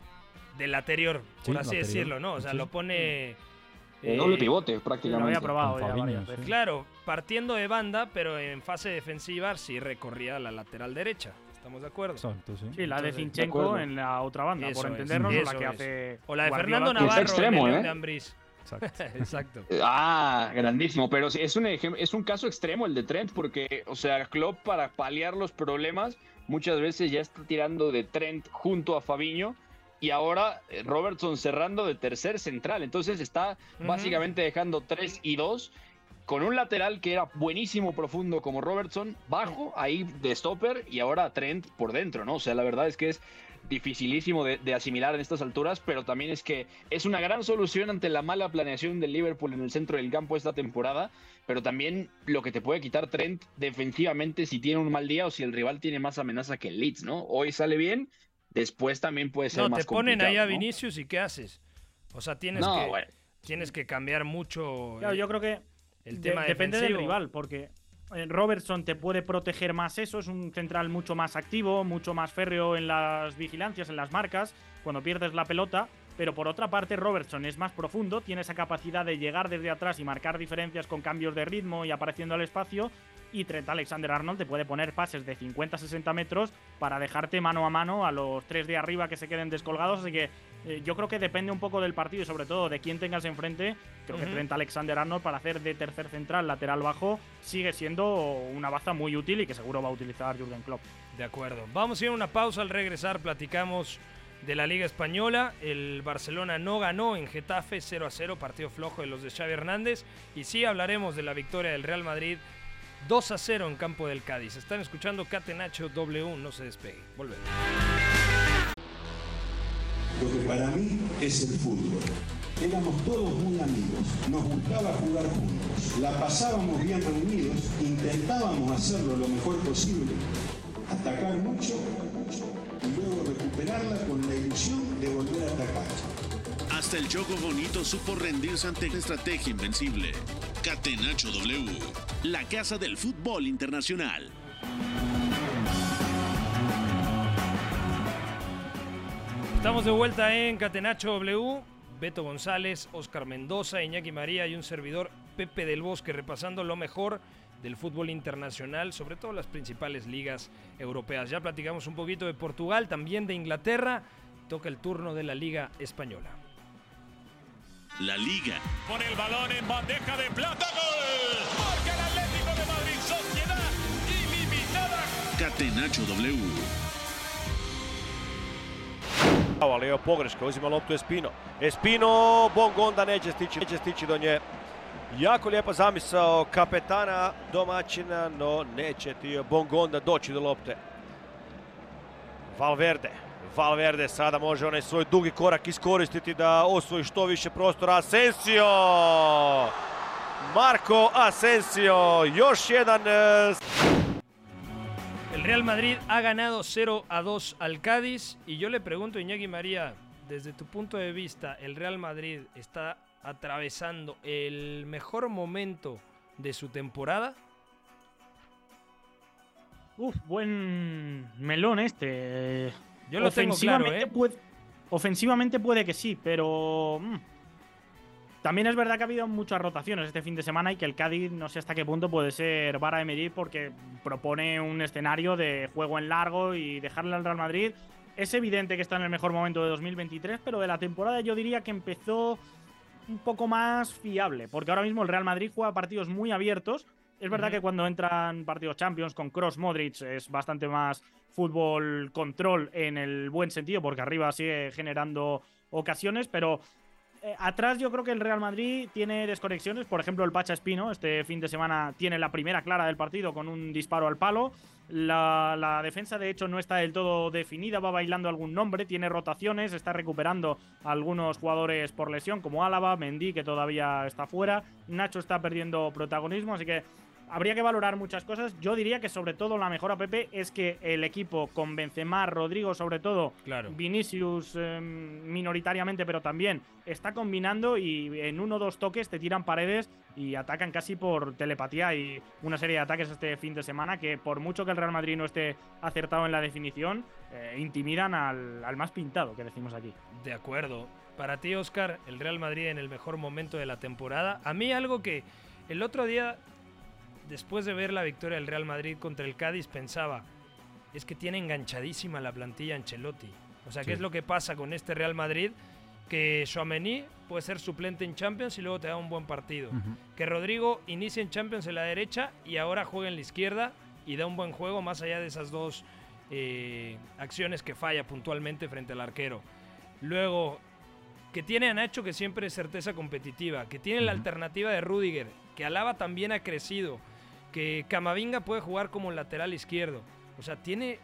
del laterior, por Sí, así laterior. decirlo, ¿no? O sea, Sí. lo pone... El doble eh, pivote, Lo prácticamente. había probado ya Fabinho, varias sí. veces. Claro, partiendo de banda, pero en fase defensiva sí recorría la lateral derecha. ¿Estamos de acuerdo? Exacto, sí. Sí, la de Entonces, de Zinchenko en la otra banda, Eso por es, entendernos, o la que es. hace. O la de Guardiola, Fernando Navarro extremo, en el ¿eh? de Ambriz. Exacto. Exacto. Ah, grandísimo, pero sí, es un es un caso extremo el de Trent porque, o sea, Klopp para paliar los problemas muchas veces ya está tirando de Trent junto a Fabiño y ahora eh, Robertson cerrando de tercer central, entonces está básicamente dejando 3 y 2 con un lateral que era buenísimo profundo como Robertson, bajo ahí de stopper y ahora Trent por dentro, ¿no? O sea, la verdad es que es dificilísimo de, de asimilar en estas alturas, pero también es que es una gran solución ante la mala planeación del Liverpool en el centro del campo esta temporada, pero también lo que te puede quitar Trent defensivamente si tiene un mal día o si el rival tiene más amenaza que el Leeds, ¿no? Hoy sale bien, después también puede ser No, más te ponen ahí a. Vinicius y ¿qué haces? O sea, tienes, No, que, bueno. tienes que cambiar mucho Claro, el, yo creo que el de- tema depende del rival, porque eh, Robertson te puede proteger más eso, es un central mucho más activo, mucho más férreo en las vigilancias, en las marcas, cuando pierdes la pelota. Pero por otra parte, Robertson es más profundo, tiene esa capacidad de llegar desde atrás y marcar diferencias con cambios de ritmo y apareciendo al espacio. Y Trent Alexander Arnold te puede poner pases de 50-60 metros para dejarte mano a mano a los tres de arriba que se queden descolgados. Así que eh, yo creo que depende un poco del partido y sobre todo de quién tengas enfrente. Creo que Ujú. Trent Alexander Arnold para hacer de tercer central, lateral bajo, sigue siendo una baza muy útil y que seguro va a utilizar Jürgen Klopp. De acuerdo. Vamos a ir a una pausa. Al regresar platicamos de la Liga Española. El Barcelona no ganó en Getafe 0 a 0, partido flojo de los de Xavi Hernández. Y sí hablaremos de la victoria del Real Madrid 2 a 0 en campo del Cádiz. Están escuchando Catenacho W, no se despegue. Volvemos. Lo que para mí es el fútbol. Éramos todos muy amigos, nos gustaba jugar juntos, la pasábamos bien reunidos, intentábamos hacerlo lo mejor posible, atacar mucho y luego recuperarla con la ilusión de volver a atacar. Hasta el Choco Bonito supo rendirse ante una estrategia invencible. Catenacho W, la casa del fútbol internacional. Estamos de vuelta en Catenacho W. Beto González, Oscar Mendoza, Iñaki María y un servidor Pepe del Bosque repasando lo mejor del fútbol internacional, sobre todo las principales ligas europeas. Ya platicamos un poquito de Portugal, también de Inglaterra. Toca el turno de la Liga Española. La Liga. Pone el balón en bandeja de plata. ¡Gol! Marca el Atlético de Madrid. Sociedad ilimitada. Catenacho W. Ali evo pogreška, uzima loptu Espino. Espino, Bongonda neće stići, neće stići do nje. Jako lijepa zamisao kapetana domaćina, no neće ti Bongonda doći do lopte. Valverde. Valverde sada može onaj svoj dugi korak iskoristiti da osvoji što više prostora. Asensio! Marco Asensio, još jedan e, El Real Madrid ha ganado 0 a 2 al Cádiz y yo le pregunto, Iñaki María, desde tu punto de vista, ¿el Real Madrid está atravesando el mejor momento de su temporada? Uf, buen melón este. Yo lo tengo claro, Ofensivamente ¿eh? puede- ofensivamente puede que sí, pero. mm, También es verdad que ha habido muchas rotaciones este fin de semana y que el Cádiz no sé hasta qué punto puede ser vara de medir porque propone un escenario de juego en largo y dejarle al Real Madrid. Es evidente que está en el mejor momento de 2023, pero de la temporada yo diría que empezó un poco más fiable, porque ahora mismo el Real Madrid juega partidos muy abiertos. Es verdad que cuando entran partidos Champions con Cross Modric es bastante más fútbol control en el buen sentido, porque arriba sigue generando ocasiones, pero eh, atrás yo creo que el Real Madrid tiene desconexiones. Por ejemplo, el Pacha Espino este fin de semana tiene la primera clara del partido con un disparo al palo. La, la, defensa, de hecho, no está del todo definida, va bailando algún nombre, tiene rotaciones, está recuperando algunos jugadores por lesión, como Álava, Mendy, que todavía está fuera. Nacho está perdiendo protagonismo, así que habría que valorar muchas cosas. Yo diría que sobre todo la mejor a Pepe es que el equipo con Benzema, Rodrigo sobre todo, Vinicius em, minoritariamente, pero también está combinando y en uno o dos toques te tiran paredes y atacan casi por telepatía y una serie de ataques este fin de semana que por mucho que el Real Madrid no esté acertado en la definición, eh, intimidan al, al más pintado que decimos aquí. De acuerdo. Para ti, Oscar, el Real Madrid en el mejor momento de la temporada. A mí algo que el otro día después de ver la victoria del Real Madrid contra el Cádiz, pensaba, es que tiene enganchadísima la plantilla Ancelotti. O sea, ¿qué es lo que pasa con este Real Madrid? Que Chouameni puede ser suplente en Champions y luego te da un buen partido. Que Rodrigo inicie en Champions en la derecha y ahora juega en la izquierda y da un buen juego más allá de esas dos eh, acciones que falla puntualmente frente al arquero. Luego, que tiene a Nacho que siempre es certeza competitiva, que tiene la alternativa de Rudiger, que Alaba también ha crecido, que Camavinga puede jugar como lateral izquierdo. O sea, tiene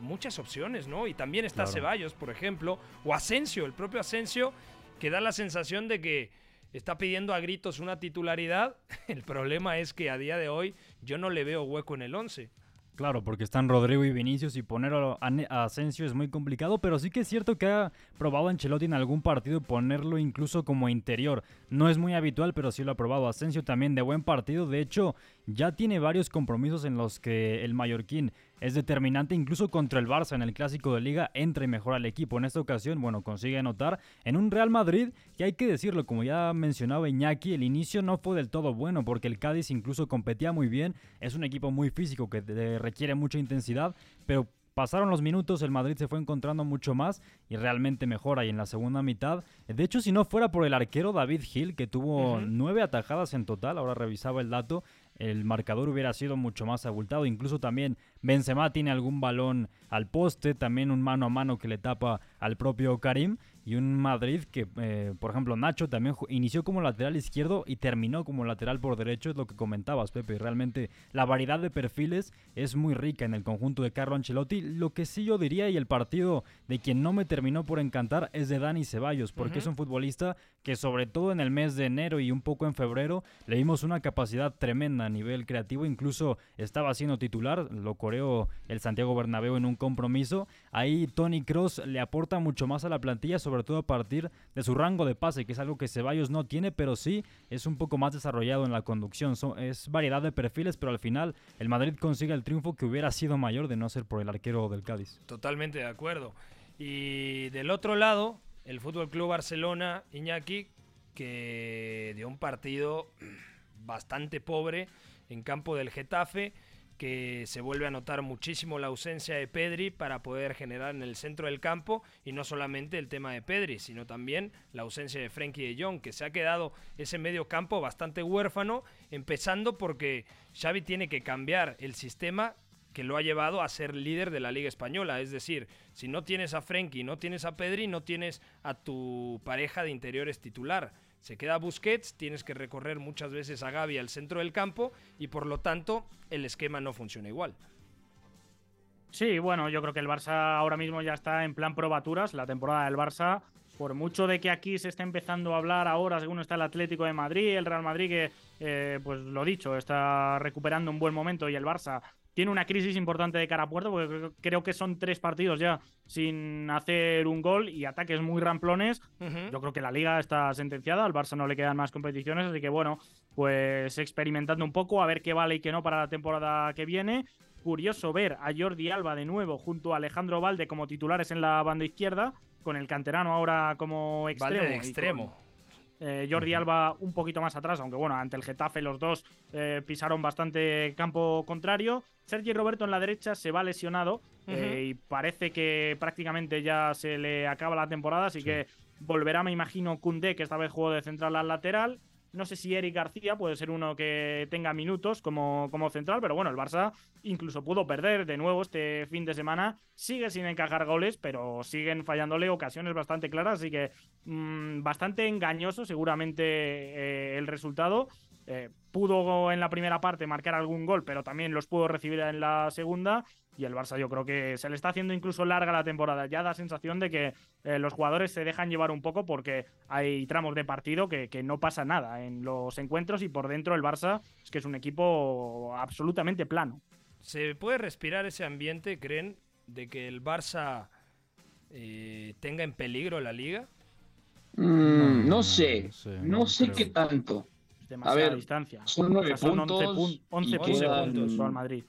muchas opciones, ¿no? Y también está Ceballos, por ejemplo, o Asensio, el propio Asensio, que da la sensación de que está pidiendo a gritos una titularidad. El problema es que a día de hoy yo no le veo hueco en el 11. Claro, porque están Rodrigo y Vinicius y poner a, Asensio es muy complicado, pero sí que es cierto que ha probado Ancelotti en algún partido ponerlo incluso como interior. No es muy habitual, pero sí lo ha probado. Asensio también de buen partido, de hecho ya tiene varios compromisos en los que el mallorquín es determinante incluso contra el Barça en el clásico de liga, entra y mejora al equipo. En esta ocasión, bueno, consigue anotar en un Real Madrid que hay que decirlo, como ya mencionaba Iñaki, el inicio no fue del todo bueno porque el Cádiz incluso competía muy bien, es un equipo muy físico que requiere mucha intensidad, pero Pasaron los minutos, el Madrid se fue encontrando mucho más y realmente mejora. Y en la segunda mitad, de hecho, si no fuera por el arquero David Hill, que tuvo nueve atajadas en total, ahora revisaba el dato, el marcador hubiera sido mucho más abultado. Incluso también Benzema tiene algún balón al poste, también un mano a mano que le tapa al propio Karim y un Madrid que, eh, por ejemplo, Nacho también inició como lateral izquierdo y terminó como lateral por derecho, es lo que comentabas, Pepe. Realmente la variedad de perfiles es muy rica en el conjunto de Carlo Ancelotti. Lo que sí yo diría, y el partido de quien no me terminó por encantar, es de Dani Ceballos, porque es un futbolista que sobre todo en el mes de enero y un poco en febrero le dimos una capacidad tremenda a nivel creativo, incluso estaba siendo titular, lo coreó el Santiago Bernabéu en un compromiso. Ahí Tony Cross le aporta mucho más a la plantilla, sobre todo a partir de su rango de pase, que es algo que Ceballos no tiene, pero sí es un poco más desarrollado en la conducción. es variedad de perfiles, pero al final el Madrid consigue el triunfo que hubiera sido mayor de no ser por el arquero del Cádiz. Totalmente de acuerdo. Y del otro lado, el Fútbol Club Barcelona, Iñaki, que dio un partido bastante pobre en campo del Getafe que se vuelve a notar muchísimo la ausencia de Pedri para poder generar en el centro del campo y no solamente el tema de Pedri, sino también la ausencia de Frenkie de Jong, que se ha quedado ese medio campo bastante huérfano, empezando porque Xavi tiene que cambiar el sistema que lo ha llevado a ser líder de la Liga Española. Es decir, si no tienes a Frenkie, no tienes a Pedri, no tienes a tu pareja de interiores titular. Se queda Busquets, tienes que recorrer muchas veces a Gavi al centro del campo y por lo tanto el esquema no funciona igual. Sí, bueno, yo creo que el Barça ahora mismo ya está en plan probaturas. La temporada del Barça, por mucho de que aquí se esté empezando a hablar ahora, según está el Atlético de Madrid, el Real Madrid, que, eh, pues lo dicho, está recuperando un buen momento y el Barça tiene una crisis importante de cara a puerto, porque creo que son tres partidos ya sin hacer un gol y ataques muy ramplones. Yo creo que la liga está sentenciada, al Barça no le quedan más competiciones, así que bueno, pues experimentando un poco, a ver qué vale y qué no para la temporada que viene. Curioso ver a Jordi Alba de nuevo junto a Alejandro Valde como titulares en la banda izquierda, con el canterano ahora como extremo. Valde de extremo. Eh, Jordi Alba un poquito más atrás, aunque bueno, ante el Getafe los dos eh, pisaron bastante campo contrario. Sergi Roberto en la derecha se va lesionado eh, y parece que prácticamente ya se le acaba la temporada, así que volverá, me imagino, Kunde, que esta vez jugó de central al lateral. No sé si Eric García puede ser uno que tenga minutos como, como central, pero bueno, el Barça incluso pudo perder de nuevo este fin de semana. Sigue sin encajar goles, pero siguen fallándole ocasiones bastante claras, así que mm, bastante engañoso seguramente eh, el resultado. Eh, pudo en la primera parte marcar algún gol, pero también los pudo recibir en la segunda. Y el Barça yo creo que se le está haciendo incluso larga la temporada. Ya da sensación de que eh, los jugadores se dejan llevar un poco porque hay tramos de partido que, que, no pasa nada en los encuentros y por dentro el Barça es que es un equipo absolutamente plano. ¿Se puede respirar ese ambiente, creen, de que el Barça eh, tenga en peligro la liga? Mm, no sé, no sé, no sé qué tanto. A ver, distancia. Son nueve O sea, son puntos. 11, pun- 11 y puntos quedan puntos al Madrid.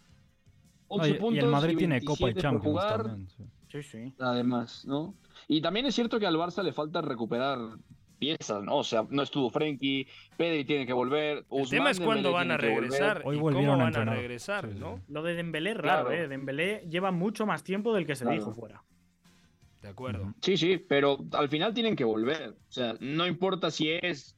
11 y- y el puntos Madrid tiene Copa y 27 por Champions jugar, también, sí. Sí, sí. Además, ¿no? Y también es cierto que al Barça le falta recuperar piezas, ¿no? O sea, no estuvo Frenkie, Pedri tiene que volver. El tema es cuándo van a regresar Hoy y volvieron cómo a van a regresar, Sí, sí. ¿no? Lo de Dembélé es raro, Claro. ¿eh? Dembélé lleva mucho más tiempo del que se Claro. dijo fuera. De acuerdo. Sí, sí, pero al final tienen que volver. O sea, no importa si es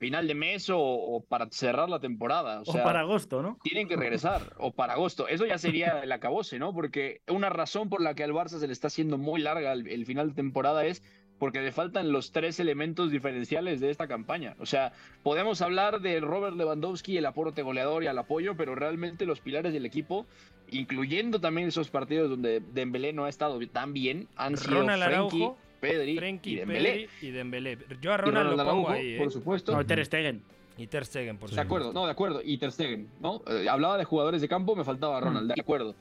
final de mes o, o para cerrar la temporada. O, para agosto, ¿no? tienen que regresar o para agosto. Eso ya sería el acabose, ¿no? Porque una razón por la que al Barça se le está haciendo muy larga el, el final de temporada es porque le faltan los tres elementos diferenciales de esta campaña. O sea, podemos hablar de Robert Lewandowski, el aporte goleador y al apoyo, pero realmente los pilares del equipo, incluyendo también esos partidos donde Dembélé no ha estado tan bien, han sido Ronald Frenkie, Araujo, Pedri Frenkie, y Dembélé. Pedri y Dembélé. Yo a Y Ronald, lo pongo Araujo, ahí, ¿eh? por supuesto. No, Ter Stegen. Y Ter Stegen, por De supuesto. acuerdo, no, de acuerdo. Y Ter Stegen, ¿no? Eh, hablaba de jugadores de campo, me faltaba Ronald, de acuerdo.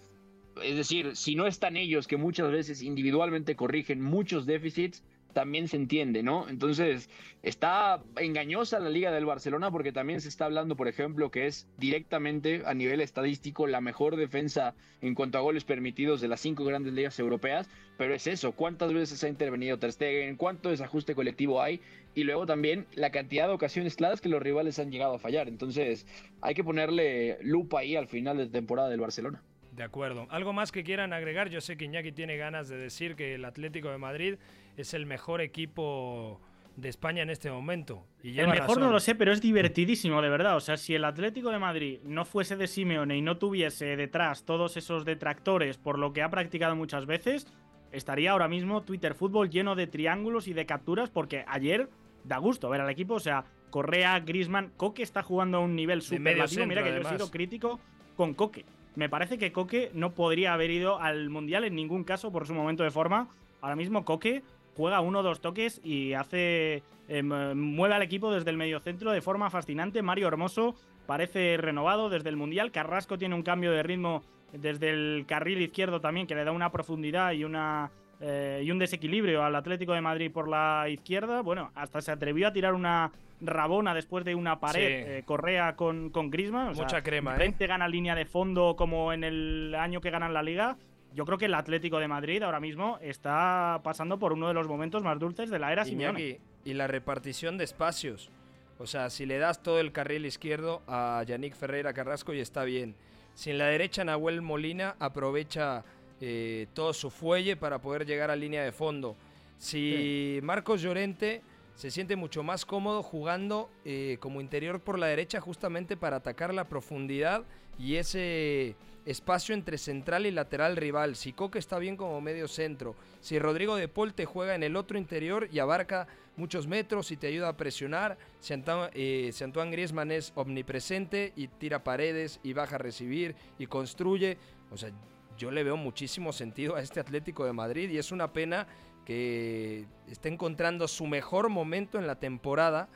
Es decir, si no están ellos, que muchas veces individualmente corrigen muchos déficits, también se entiende, ¿no? Entonces, está engañosa la Liga del Barcelona porque también se está hablando, por ejemplo, que es directamente a nivel estadístico la mejor defensa en cuanto a goles permitidos de las cinco grandes ligas europeas, pero es eso, ¿cuántas veces ha intervenido Ter Stegen? ¿Cuánto desajuste colectivo hay? Y luego también la cantidad de ocasiones claras que los rivales han llegado a fallar. Entonces, hay que ponerle lupa ahí al final de temporada del Barcelona. De acuerdo. ¿Algo más que quieran agregar? Yo sé que Iñaki tiene ganas de decir que el Atlético de Madrid es el mejor equipo de España en este momento. Y El mejor razón. no lo sé, pero es divertidísimo, de verdad. O sea, si el Atlético de Madrid no fuese de Simeone y no tuviese detrás todos esos detractores por lo que ha practicado muchas veces, estaría ahora mismo Twitter Fútbol lleno de triángulos y de capturas porque ayer da gusto ver al equipo. O sea, Correa, Grisman, Coque está jugando a un nivel superlativo. Mira que centro, yo he sido crítico con Coque. Me parece que Coque no podría haber ido al Mundial en ningún caso por su momento de forma. Ahora mismo Coque juega uno o dos toques y hace mu- mueve al equipo desde el mediocentro de forma fascinante. Mario Hermoso parece renovado desde el Mundial. Carrasco tiene un cambio de ritmo desde el carril izquierdo también que le da una profundidad y una eh, y un desequilibrio al Atlético de Madrid por la izquierda. Bueno, hasta se atrevió a tirar una rabona después de una pared Sí. eh, Correa con, con. O sea, Mucha crema, ¿eh? gana línea de fondo como en el año que ganan la liga. Yo creo que el Atlético de Madrid ahora mismo está pasando por uno de los momentos más dulces de la era Simeone. Iñaki, y la repartición de espacios. O sea, si le das todo el carril izquierdo a Yannick Ferreira Carrasco y está bien. Si en la derecha Nahuel Molina aprovecha eh, todo su fuelle para poder llegar a línea de fondo. Si Marcos Llorente se siente mucho más cómodo jugando eh, como interior por la derecha justamente para atacar la profundidad y ese espacio entre central y lateral rival. Si Coque está bien como medio centro. Si Rodrigo de Paul te juega en el otro interior y abarca muchos metros y te ayuda a presionar. Si Antoine, eh, si Antoine Griezmann es omnipresente y tira paredes y baja a recibir y construye. O sea, yo le veo muchísimo sentido a este Atlético de Madrid y es una pena que esté encontrando su mejor momento en la temporada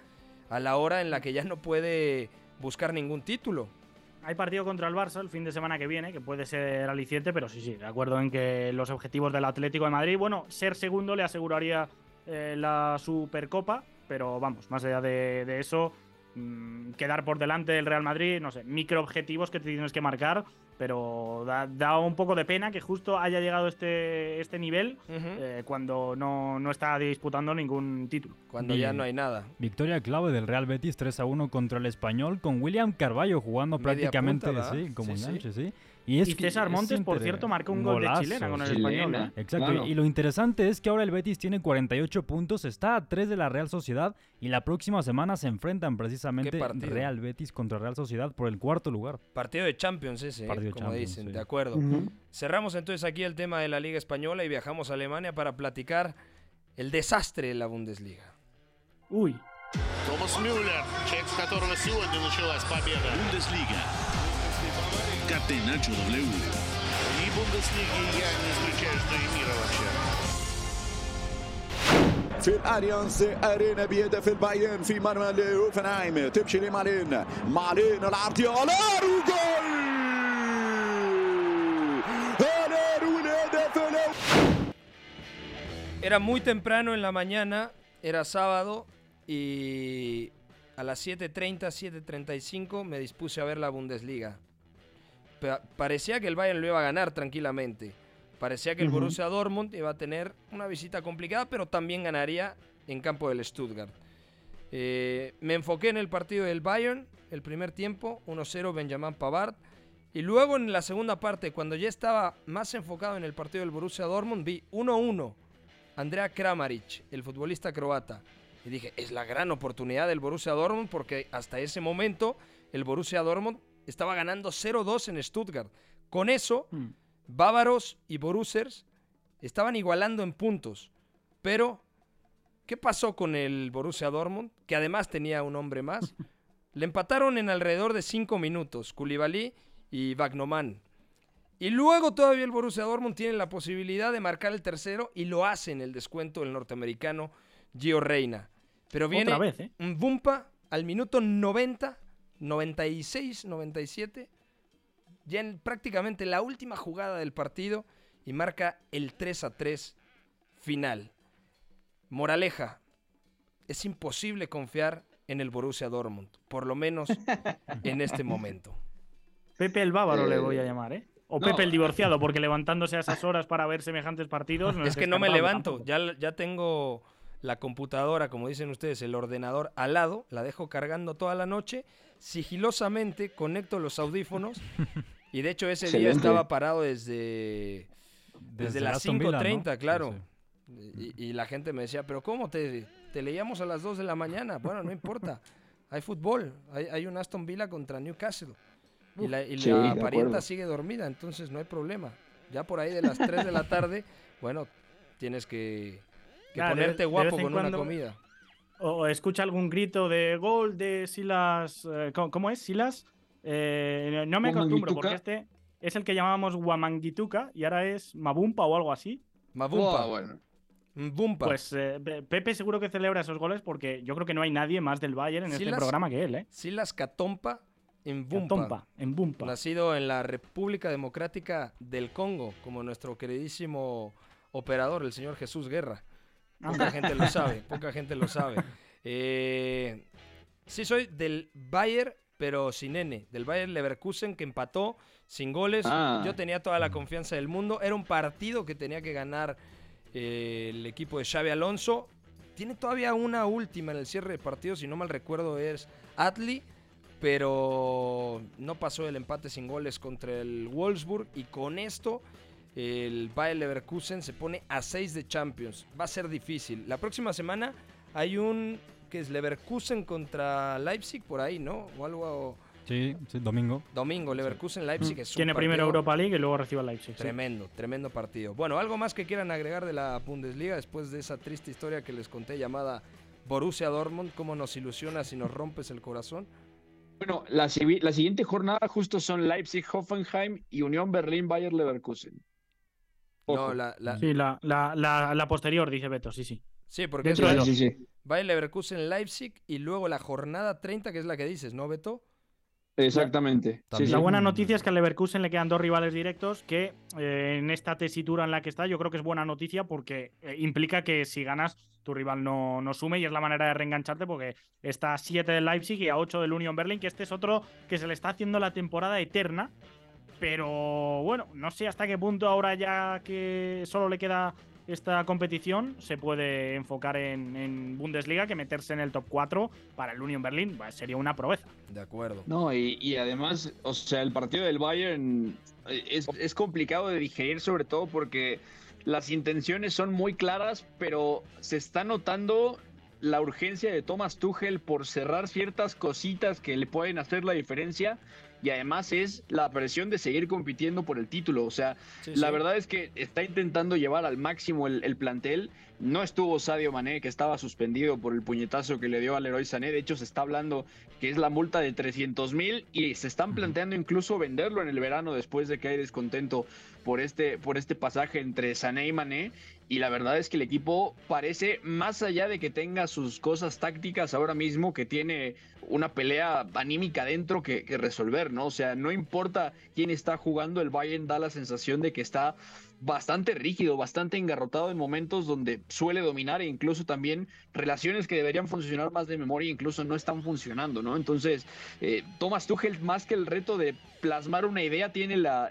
a la hora en la que ya no puede buscar ningún título. Hay partido contra el Barça el fin de semana que viene, que puede ser aliciente, pero sí, sí, de acuerdo en que los objetivos del Atlético de Madrid, bueno, ser segundo le aseguraría eh, la Supercopa, pero vamos, más allá de eso, mm, quedar por delante del Real Madrid, no sé, micro objetivos que te tienes que marcar, pero da, da un poco de pena que justo haya llegado este, este nivel eh, cuando no, no está disputando ningún título. Cuando ya no hay nada. Victoria clave del Real Betis 3 a 1 contra el Español con William Carballo jugando Media prácticamente sí, como Sí, sí. enganche, sí. Y, es Y que César es Montes, por inter- cierto, marcó un gol de golazo, chilena con el sí. español. ¿eh? Exacto, Claro. y lo interesante es que ahora el Betis tiene 48 puntos, está a 3 de la Real Sociedad y la próxima semana se enfrentan precisamente partido? Real Betis contra Real Sociedad por el cuarto lugar. Partido de Champions ese, ¿eh? Partido de como Champions, dicen, sí. de acuerdo. Cerramos entonces aquí el tema de la Liga Española y viajamos a Alemania para platicar el desastre de la Bundesliga. Uy. Томас Мюллер, человек, с которого сегодня началась победа. Бундеслига. Catenacho W. И Бундеслиги я не исключаю, что и мира вообще. في الاليانز ارينا بيهدف البايرن في مرمى لهوفنهايم تمشي لمالين مالين العرضية الار وجول الار والهدف الاول Era muy temprano en la mañana, era sábado y a las 7.30, 7.35 me dispuse a ver la Bundesliga. Pa- parecía que el Bayern lo iba a ganar tranquilamente. Parecía que el. Borussia Dortmund iba a tener una visita complicada, pero también ganaría en campo del Stuttgart. Eh, me enfoqué en el partido del Bayern, el primer tiempo, 1-0 Benjamin Pavard. Y luego en la segunda parte, cuando ya estaba más enfocado en el partido del Borussia Dortmund, vi 1-1 Andrea Kramaric, el futbolista croata. Y dije, es la gran oportunidad del Borussia Dortmund porque hasta ese momento el Borussia Dortmund estaba ganando 0-2 en Stuttgart. Con eso, bávaros y borussers estaban igualando en puntos. Pero, ¿qué pasó con el Borussia Dortmund? Que además tenía un hombre más. Le empataron en alrededor de 5 minutos, Koulibaly y Wagnoman. Y luego todavía el Borussia Dortmund tiene la posibilidad de marcar el tercero y lo hace en el descuento el norteamericano Gio Reina. Pero viene Otra vez, ¿eh? un Bumpa al minuto 90, 96, 97, ya en prácticamente la última jugada del partido y marca el 3 a 3 final. Moraleja, es imposible confiar en el Borussia Dortmund, por lo menos en este momento. Pepe el Bávaro le voy a llamar, ¿eh? O no. Pepe el divorciado, porque levantándose a esas horas para ver semejantes partidos. es que no me levanto, ya, ya tengo la computadora, como dicen ustedes, el ordenador al lado, la dejo cargando toda la noche, sigilosamente conecto los audífonos y de hecho ese día estaba parado desde, desde, Desde las Aston Villa, 5.30, ¿no? claro. Y, y la gente me decía, pero ¿cómo te, te leíamos a las 2 de la mañana? Bueno, no importa, hay fútbol, hay, hay un Aston Villa contra Newcastle. Y la, y Sí, la parienta sigue dormida, entonces no hay problema. Ya por ahí de las 3 de la tarde, bueno, tienes que, que ponerte de guapo con cuando- una comida. O, o escucha algún grito de gol de Silas. eh, ¿cómo, cómo es? Silas. Eh, no me acostumbro porque este es el que llamábamos Wamangituka y ahora es Mabumpa o algo así. Mabumpa. Oh, bueno. Bumpa. Pues eh, Pe- Pepe seguro que celebra esos goles porque yo creo que no hay nadie más del Bayern en este programa que él, ¿eh? Silas Catompa en Bumpa. Catompa, en Bumpa. Nacido en la República Democrática del Congo, como nuestro queridísimo operador, el señor Jesús Guerra. Poca gente lo sabe, poca gente lo sabe. Eh, sí soy del Bayern, pero sin N, del Bayern Leverkusen que empató sin goles. Ah. Yo tenía toda la confianza del mundo. Era un partido que tenía que ganar eh, el equipo de Xavi Alonso. Tiene todavía una última en el cierre de partido, si no mal recuerdo es Atli, pero no pasó el empate sin goles contra el Wolfsburg y con esto el Bayer Leverkusen se pone a 6 de Champions. Va a ser difícil. La próxima semana hay un que es Leverkusen contra Leipzig por ahí, ¿no? O algo Sí, sí, domingo. domingo Leverkusen Leipzig es un Tiene primero Europa League y luego recibe Leipzig. sí. Tremendo, tremendo partido. Bueno, algo más que quieran agregar de la Bundesliga después de esa triste historia que les conté llamada Borussia Dortmund, cómo nos ilusiona si nos rompes el corazón. Bueno, la, la siguiente jornada justo son Leipzig, Hoffenheim y Unión Berlín, Bayer Leverkusen. No, la, la- Sí, la, la, la, la posterior, dice Beto, sí, sí. sí, porque Dentro de. Sí, sí. Bayer Leverkusen Leipzig y luego la jornada 30, que es la que dices, ¿no, Beto? Exactamente. Sí. La buena noticia es que al Leverkusen le quedan dos rivales directos que eh, en esta tesitura en la que está yo creo que es buena noticia porque eh, implica que si ganas tu rival no, no sume y es la manera de reengancharte porque está a 7 del Leipzig y a 8 del Union Berlin que este es otro que se le está haciendo la temporada eterna pero bueno, no sé hasta qué punto ahora ya que solo le queda esta competición, se puede enfocar en, en Bundesliga que meterse en el top 4 para el Union Berlin pues, sería una proeza. De acuerdo. No, y, y además, o sea, el partido del Bayern eh, es, es complicado de digerir, sobre todo porque las intenciones son muy claras, pero se está notando la urgencia de Thomas Tuchel por cerrar ciertas cositas que le pueden hacer la diferencia y además es la presión de seguir compitiendo por el título. O sea, Sí, la sí. verdad es que está intentando llevar al máximo el, el plantel. No estuvo Sadio Mané, que estaba suspendido por el puñetazo que le dio al Leroy Sané. De hecho, se está hablando que es la multa de 300 mil y se están planteando incluso venderlo en el verano después de que hay descontento por este, por este pasaje entre Sané y Mané. Y la verdad es que el equipo parece, más allá de que tenga sus cosas tácticas ahora mismo, que tiene una pelea anímica dentro que, resolver, ¿no? O sea, no importa quién está jugando, el Bayern da la sensación de que está bastante rígido, bastante engarrotado en momentos donde suele dominar e incluso también relaciones que deberían funcionar más de memoria incluso no están funcionando, ¿no? Entonces, eh, Thomas Tuchel más que el reto de plasmar una idea tiene la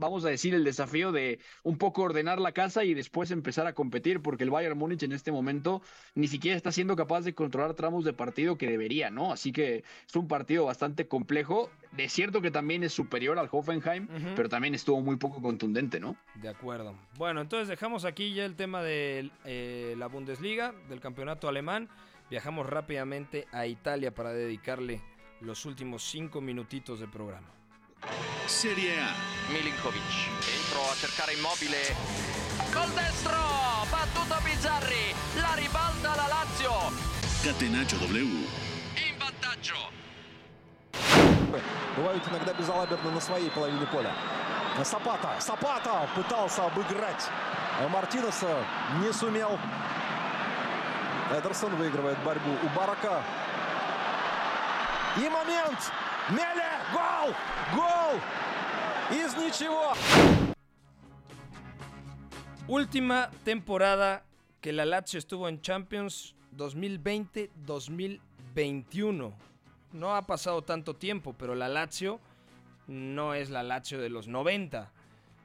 vamos a decir, el desafío de un poco ordenar la casa y después empezar a competir, porque el Bayern Múnich en este momento ni siquiera está siendo capaz de controlar tramos de partido que debería, ¿no? Así que es un partido bastante complejo. Es cierto que también es superior al Hoffenheim, pero también estuvo muy poco contundente, ¿no? De acuerdo. Bueno, entonces dejamos aquí ya el tema de eh, la Bundesliga, del campeonato alemán. Viajamos rápidamente a Italia para dedicarle los últimos cinco minutitos de programa. Serie A. Milinkovic, entro a cercare immobile. Col destro, battuto Bizzarri, la ribalta la Lazio. Catenaccio W. In vantaggio. Бывают иногда безалаберно на своей половине поля. Сапата, Сапата пытался обыграть э, Мартинеса, не сумел. Эдерсон выигрывает борьбу у Барака. И момент! Меле! Гол! Гол! Из ничего! Última temporada que la Lazio estuvo en Champions 2020-2021. No ha pasado tanto tiempo, pero la Lazio no es la Lazio de los 90.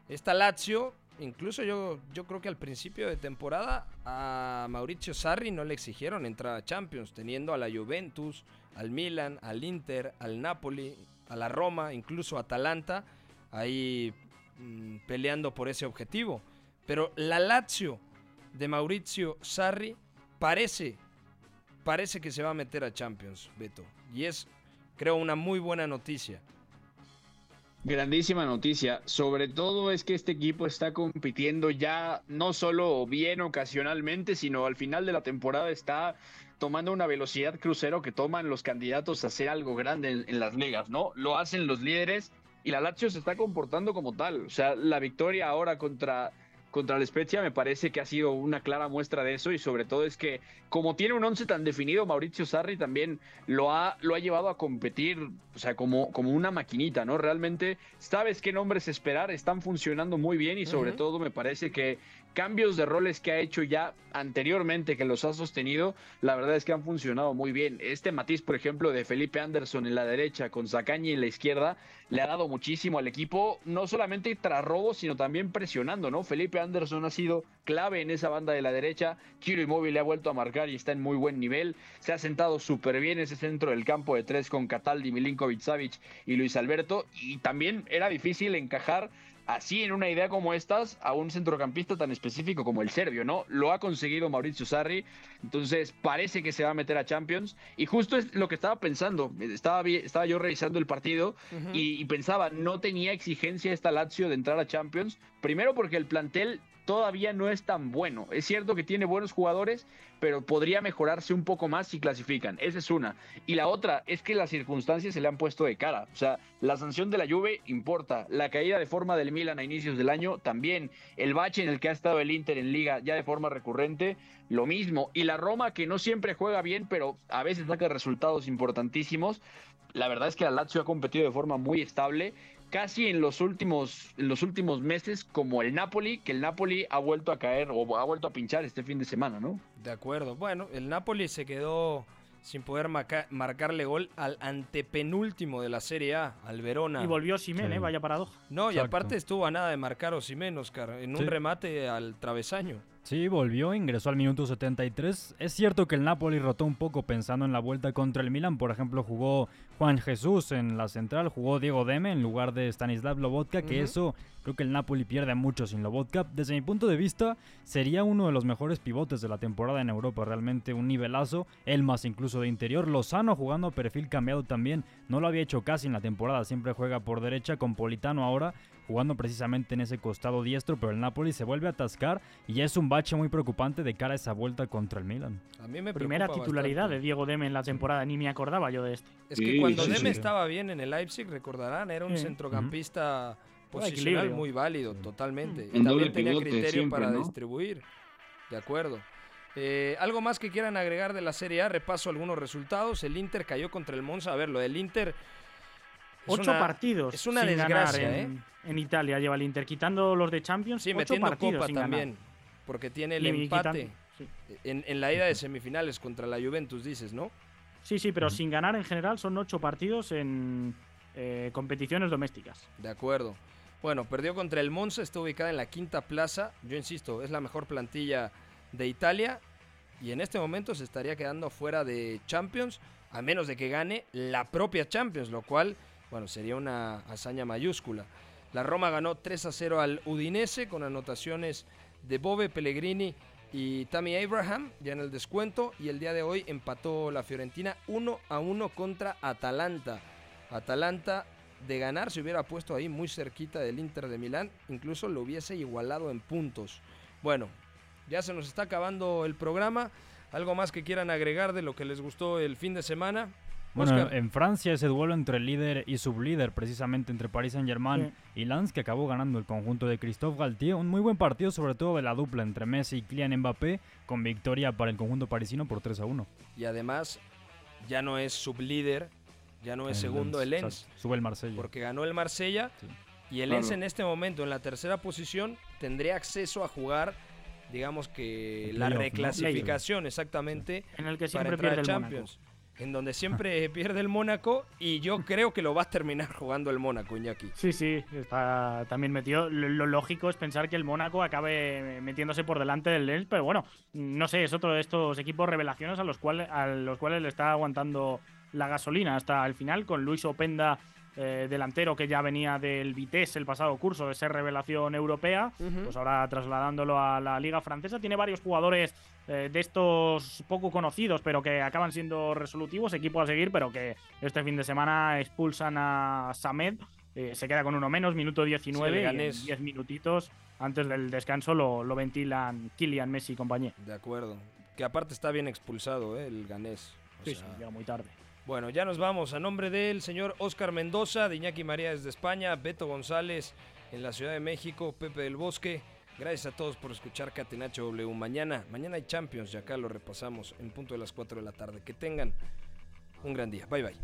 Esta Lazio, incluso yo, yo creo que al principio de temporada a Mauricio Sarri no le exigieron entrar a Champions, teniendo a la Juventus, al Milan, al Inter, al Napoli, a la Roma, incluso a Atalanta, ahí mm, peleando por ese objetivo. Pero la Lazio de Mauricio Sarri parece, parece que se va a meter a Champions, Beto. Y es, creo, una muy buena noticia. Grandísima noticia. Sobre todo es que este equipo está compitiendo ya no solo bien ocasionalmente, sino al final de la temporada está tomando una velocidad crucero que toman los candidatos a hacer algo grande en, en las ligas, ¿no? Lo hacen los líderes y la Lazio se está comportando como tal. O sea, la victoria ahora contra contra el Spezia me parece que ha sido una clara muestra de eso y sobre todo es que como tiene un once tan definido, Mauricio Sarri también lo ha, lo ha llevado a competir, o sea, como, como una maquinita, ¿no? Realmente sabes qué nombres esperar, están funcionando muy bien y sobre todo me parece que cambios de roles que ha hecho ya anteriormente, que los ha sostenido, la verdad es que han funcionado muy bien. Este matiz, por ejemplo, de Felipe Anderson en la derecha con Zacañi en la izquierda, le ha dado muchísimo al equipo, no solamente tras robos, sino también presionando, ¿no? Felipe Anderson ha sido clave en esa banda de la derecha, Chiro Immobile le ha vuelto a marcar y está en muy buen nivel, se ha sentado súper bien ese centro del campo de tres con Cataldi, Milinkovic Savic y Luis Alberto, y también era difícil encajar así en una idea como estas a un centrocampista tan específico como el serbio, ¿no? Lo ha conseguido Mauricio Sarri, entonces parece que se va a meter a Champions y justo es lo que estaba pensando, estaba, estaba yo revisando el partido y, y pensaba, no tenía exigencia esta Lazio de entrar a Champions, primero porque el plantel todavía no es tan bueno. Es cierto que tiene buenos jugadores, pero podría mejorarse un poco más si clasifican. Esa es una. Y la otra es que las circunstancias se le han puesto de cara. O sea, la sanción de la Juve importa. La caída de forma del Milan a inicios del año también. El bache en el que ha estado el Inter en liga ya de forma recurrente, lo mismo. Y la Roma que no siempre juega bien, pero a veces saca resultados importantísimos. La verdad es que la Lazio ha competido de forma muy estable casi en los últimos en los últimos meses como el Napoli, que el Napoli ha vuelto a caer o ha vuelto a pinchar este fin de semana, ¿no? De acuerdo. Bueno, el Napoli se quedó sin poder marca- marcarle gol al antepenúltimo de la Serie A, al Verona. Y volvió Simen, Sí. ¿eh? Vaya paradoja. No, y aparte estuvo a nada de marcar Osimhen, Oscar, en Sí. un remate al travesaño. Sí, volvió, ingresó al minuto 73. Es cierto que el Napoli rotó un poco pensando en la vuelta contra el Milan. Por ejemplo, jugó Juan Jesús en la central, jugó Diego Deme en lugar de Stanislav Lobotka, que eso creo que el Napoli pierde mucho sin Lobotka. Desde mi punto de vista, sería uno de los mejores pivotes de la temporada en Europa. Realmente un nivelazo, él más incluso de interior. Lozano jugando a perfil cambiado también. No lo había hecho casi en la temporada, siempre juega por derecha con Politano ahora jugando precisamente en ese costado diestro, pero el Napoli se vuelve a atascar y es un bache muy preocupante de cara a esa vuelta contra el Milan. A mí me Primera titularidad bastante. de Diego Deme en la temporada, ni me acordaba yo de este. Es que Sí, cuando sí, Deme sí. estaba bien en el Leipzig, recordarán, era un Sí. centrocampista posicional muy válido, totalmente. Y también tenía criterio siempre, para ¿no? distribuir. De acuerdo. Eh, Algo más que quieran agregar de la Serie A, repaso algunos resultados. El Inter cayó contra el Monza. A ver, lo del Inter. Ocho una- partidos. Es una sin desgracia, ganar ¿eh? en, en Italia lleva el Inter, quitando los de Champions. Sí, ocho metiendo partidos Copa sin ganar. también. Porque tiene el Y- empate sí. en, en la ida de semifinales contra la Juventus, dices, ¿no? Sí, sí, pero sin ganar en general son ocho partidos en eh, competiciones domésticas. De acuerdo. Bueno, perdió contra el Monza, está ubicada en la quinta plaza. Yo insisto, es la mejor plantilla de Italia y en este momento se estaría quedando fuera de Champions, a menos de que gane la propia Champions, lo cual, bueno, sería una hazaña mayúscula. La Roma ganó 3 a 0 al Udinese con anotaciones de Bove, Pellegrini y Tammy Abraham ya en el descuento y el día de hoy empató la Fiorentina 1 a 1 contra Atalanta. Atalanta de ganar se hubiera puesto ahí muy cerquita del Inter de Milán, incluso lo hubiese igualado en puntos. Bueno, ya se nos está acabando el programa. ¿Algo más que quieran agregar de lo que les gustó el fin de semana? Bueno, Oscar. en Francia ese duelo entre el líder y sublíder, precisamente entre Paris Saint-Germain y Lens, que acabó ganando el conjunto de Christophe Galtier. Un muy buen partido, sobre todo de la dupla entre Messi y Kylian Mbappé, con victoria para el conjunto parisino por 3 a 1. Y además, ya no es sublíder, ya no es El segundo Lens, el Lens, Sube el Marsella. porque ganó el Marsella. Y el Claro. Lens en este momento, en la tercera posición, tendría acceso a jugar, digamos que El la playoff, ¿no? reclasificación, exactamente, En el que para siempre entrar pierde el Champions. En donde siempre pierde el Mónaco y yo creo que lo va a terminar jugando el Mónaco, Iñaki. Sí, sí, está también metido. Lo, lo lógico es pensar que el Mónaco acabe metiéndose por delante del Lens, pero bueno, no sé, es otro de estos equipos revelaciones a los cuales, a los cuales le está aguantando la gasolina hasta el final, con Luis Openda, eh, delantero que ya venía del Vitesse el pasado curso de ser revelación europea, pues ahora trasladándolo a la liga francesa. Tiene varios jugadores eh, de estos poco conocidos, pero que acaban siendo resolutivos, equipo a seguir, pero que este fin de semana expulsan a Samed. eh, se queda con uno menos, minuto 19, Sí, el y en ganés. 10 minutitos antes del descanso lo, lo ventilan Kylian Messi y compañía. De acuerdo. Que aparte está bien expulsado, ¿eh? el ganés. O Sí, sea, sí, llega muy tarde. Bueno, ya nos vamos. A nombre del señor Oscar Mendoza, de Iñaki María desde España, Beto González en la Ciudad de México, Pepe del Bosque. Gracias a todos por escuchar Catenacho W. Mañana, mañana hay Champions y acá lo repasamos en punto de las 4 de la tarde. Que tengan un gran día. Bye bye.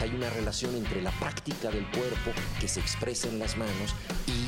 Hay una relación entre la práctica del cuerpo que se expresa en las manos y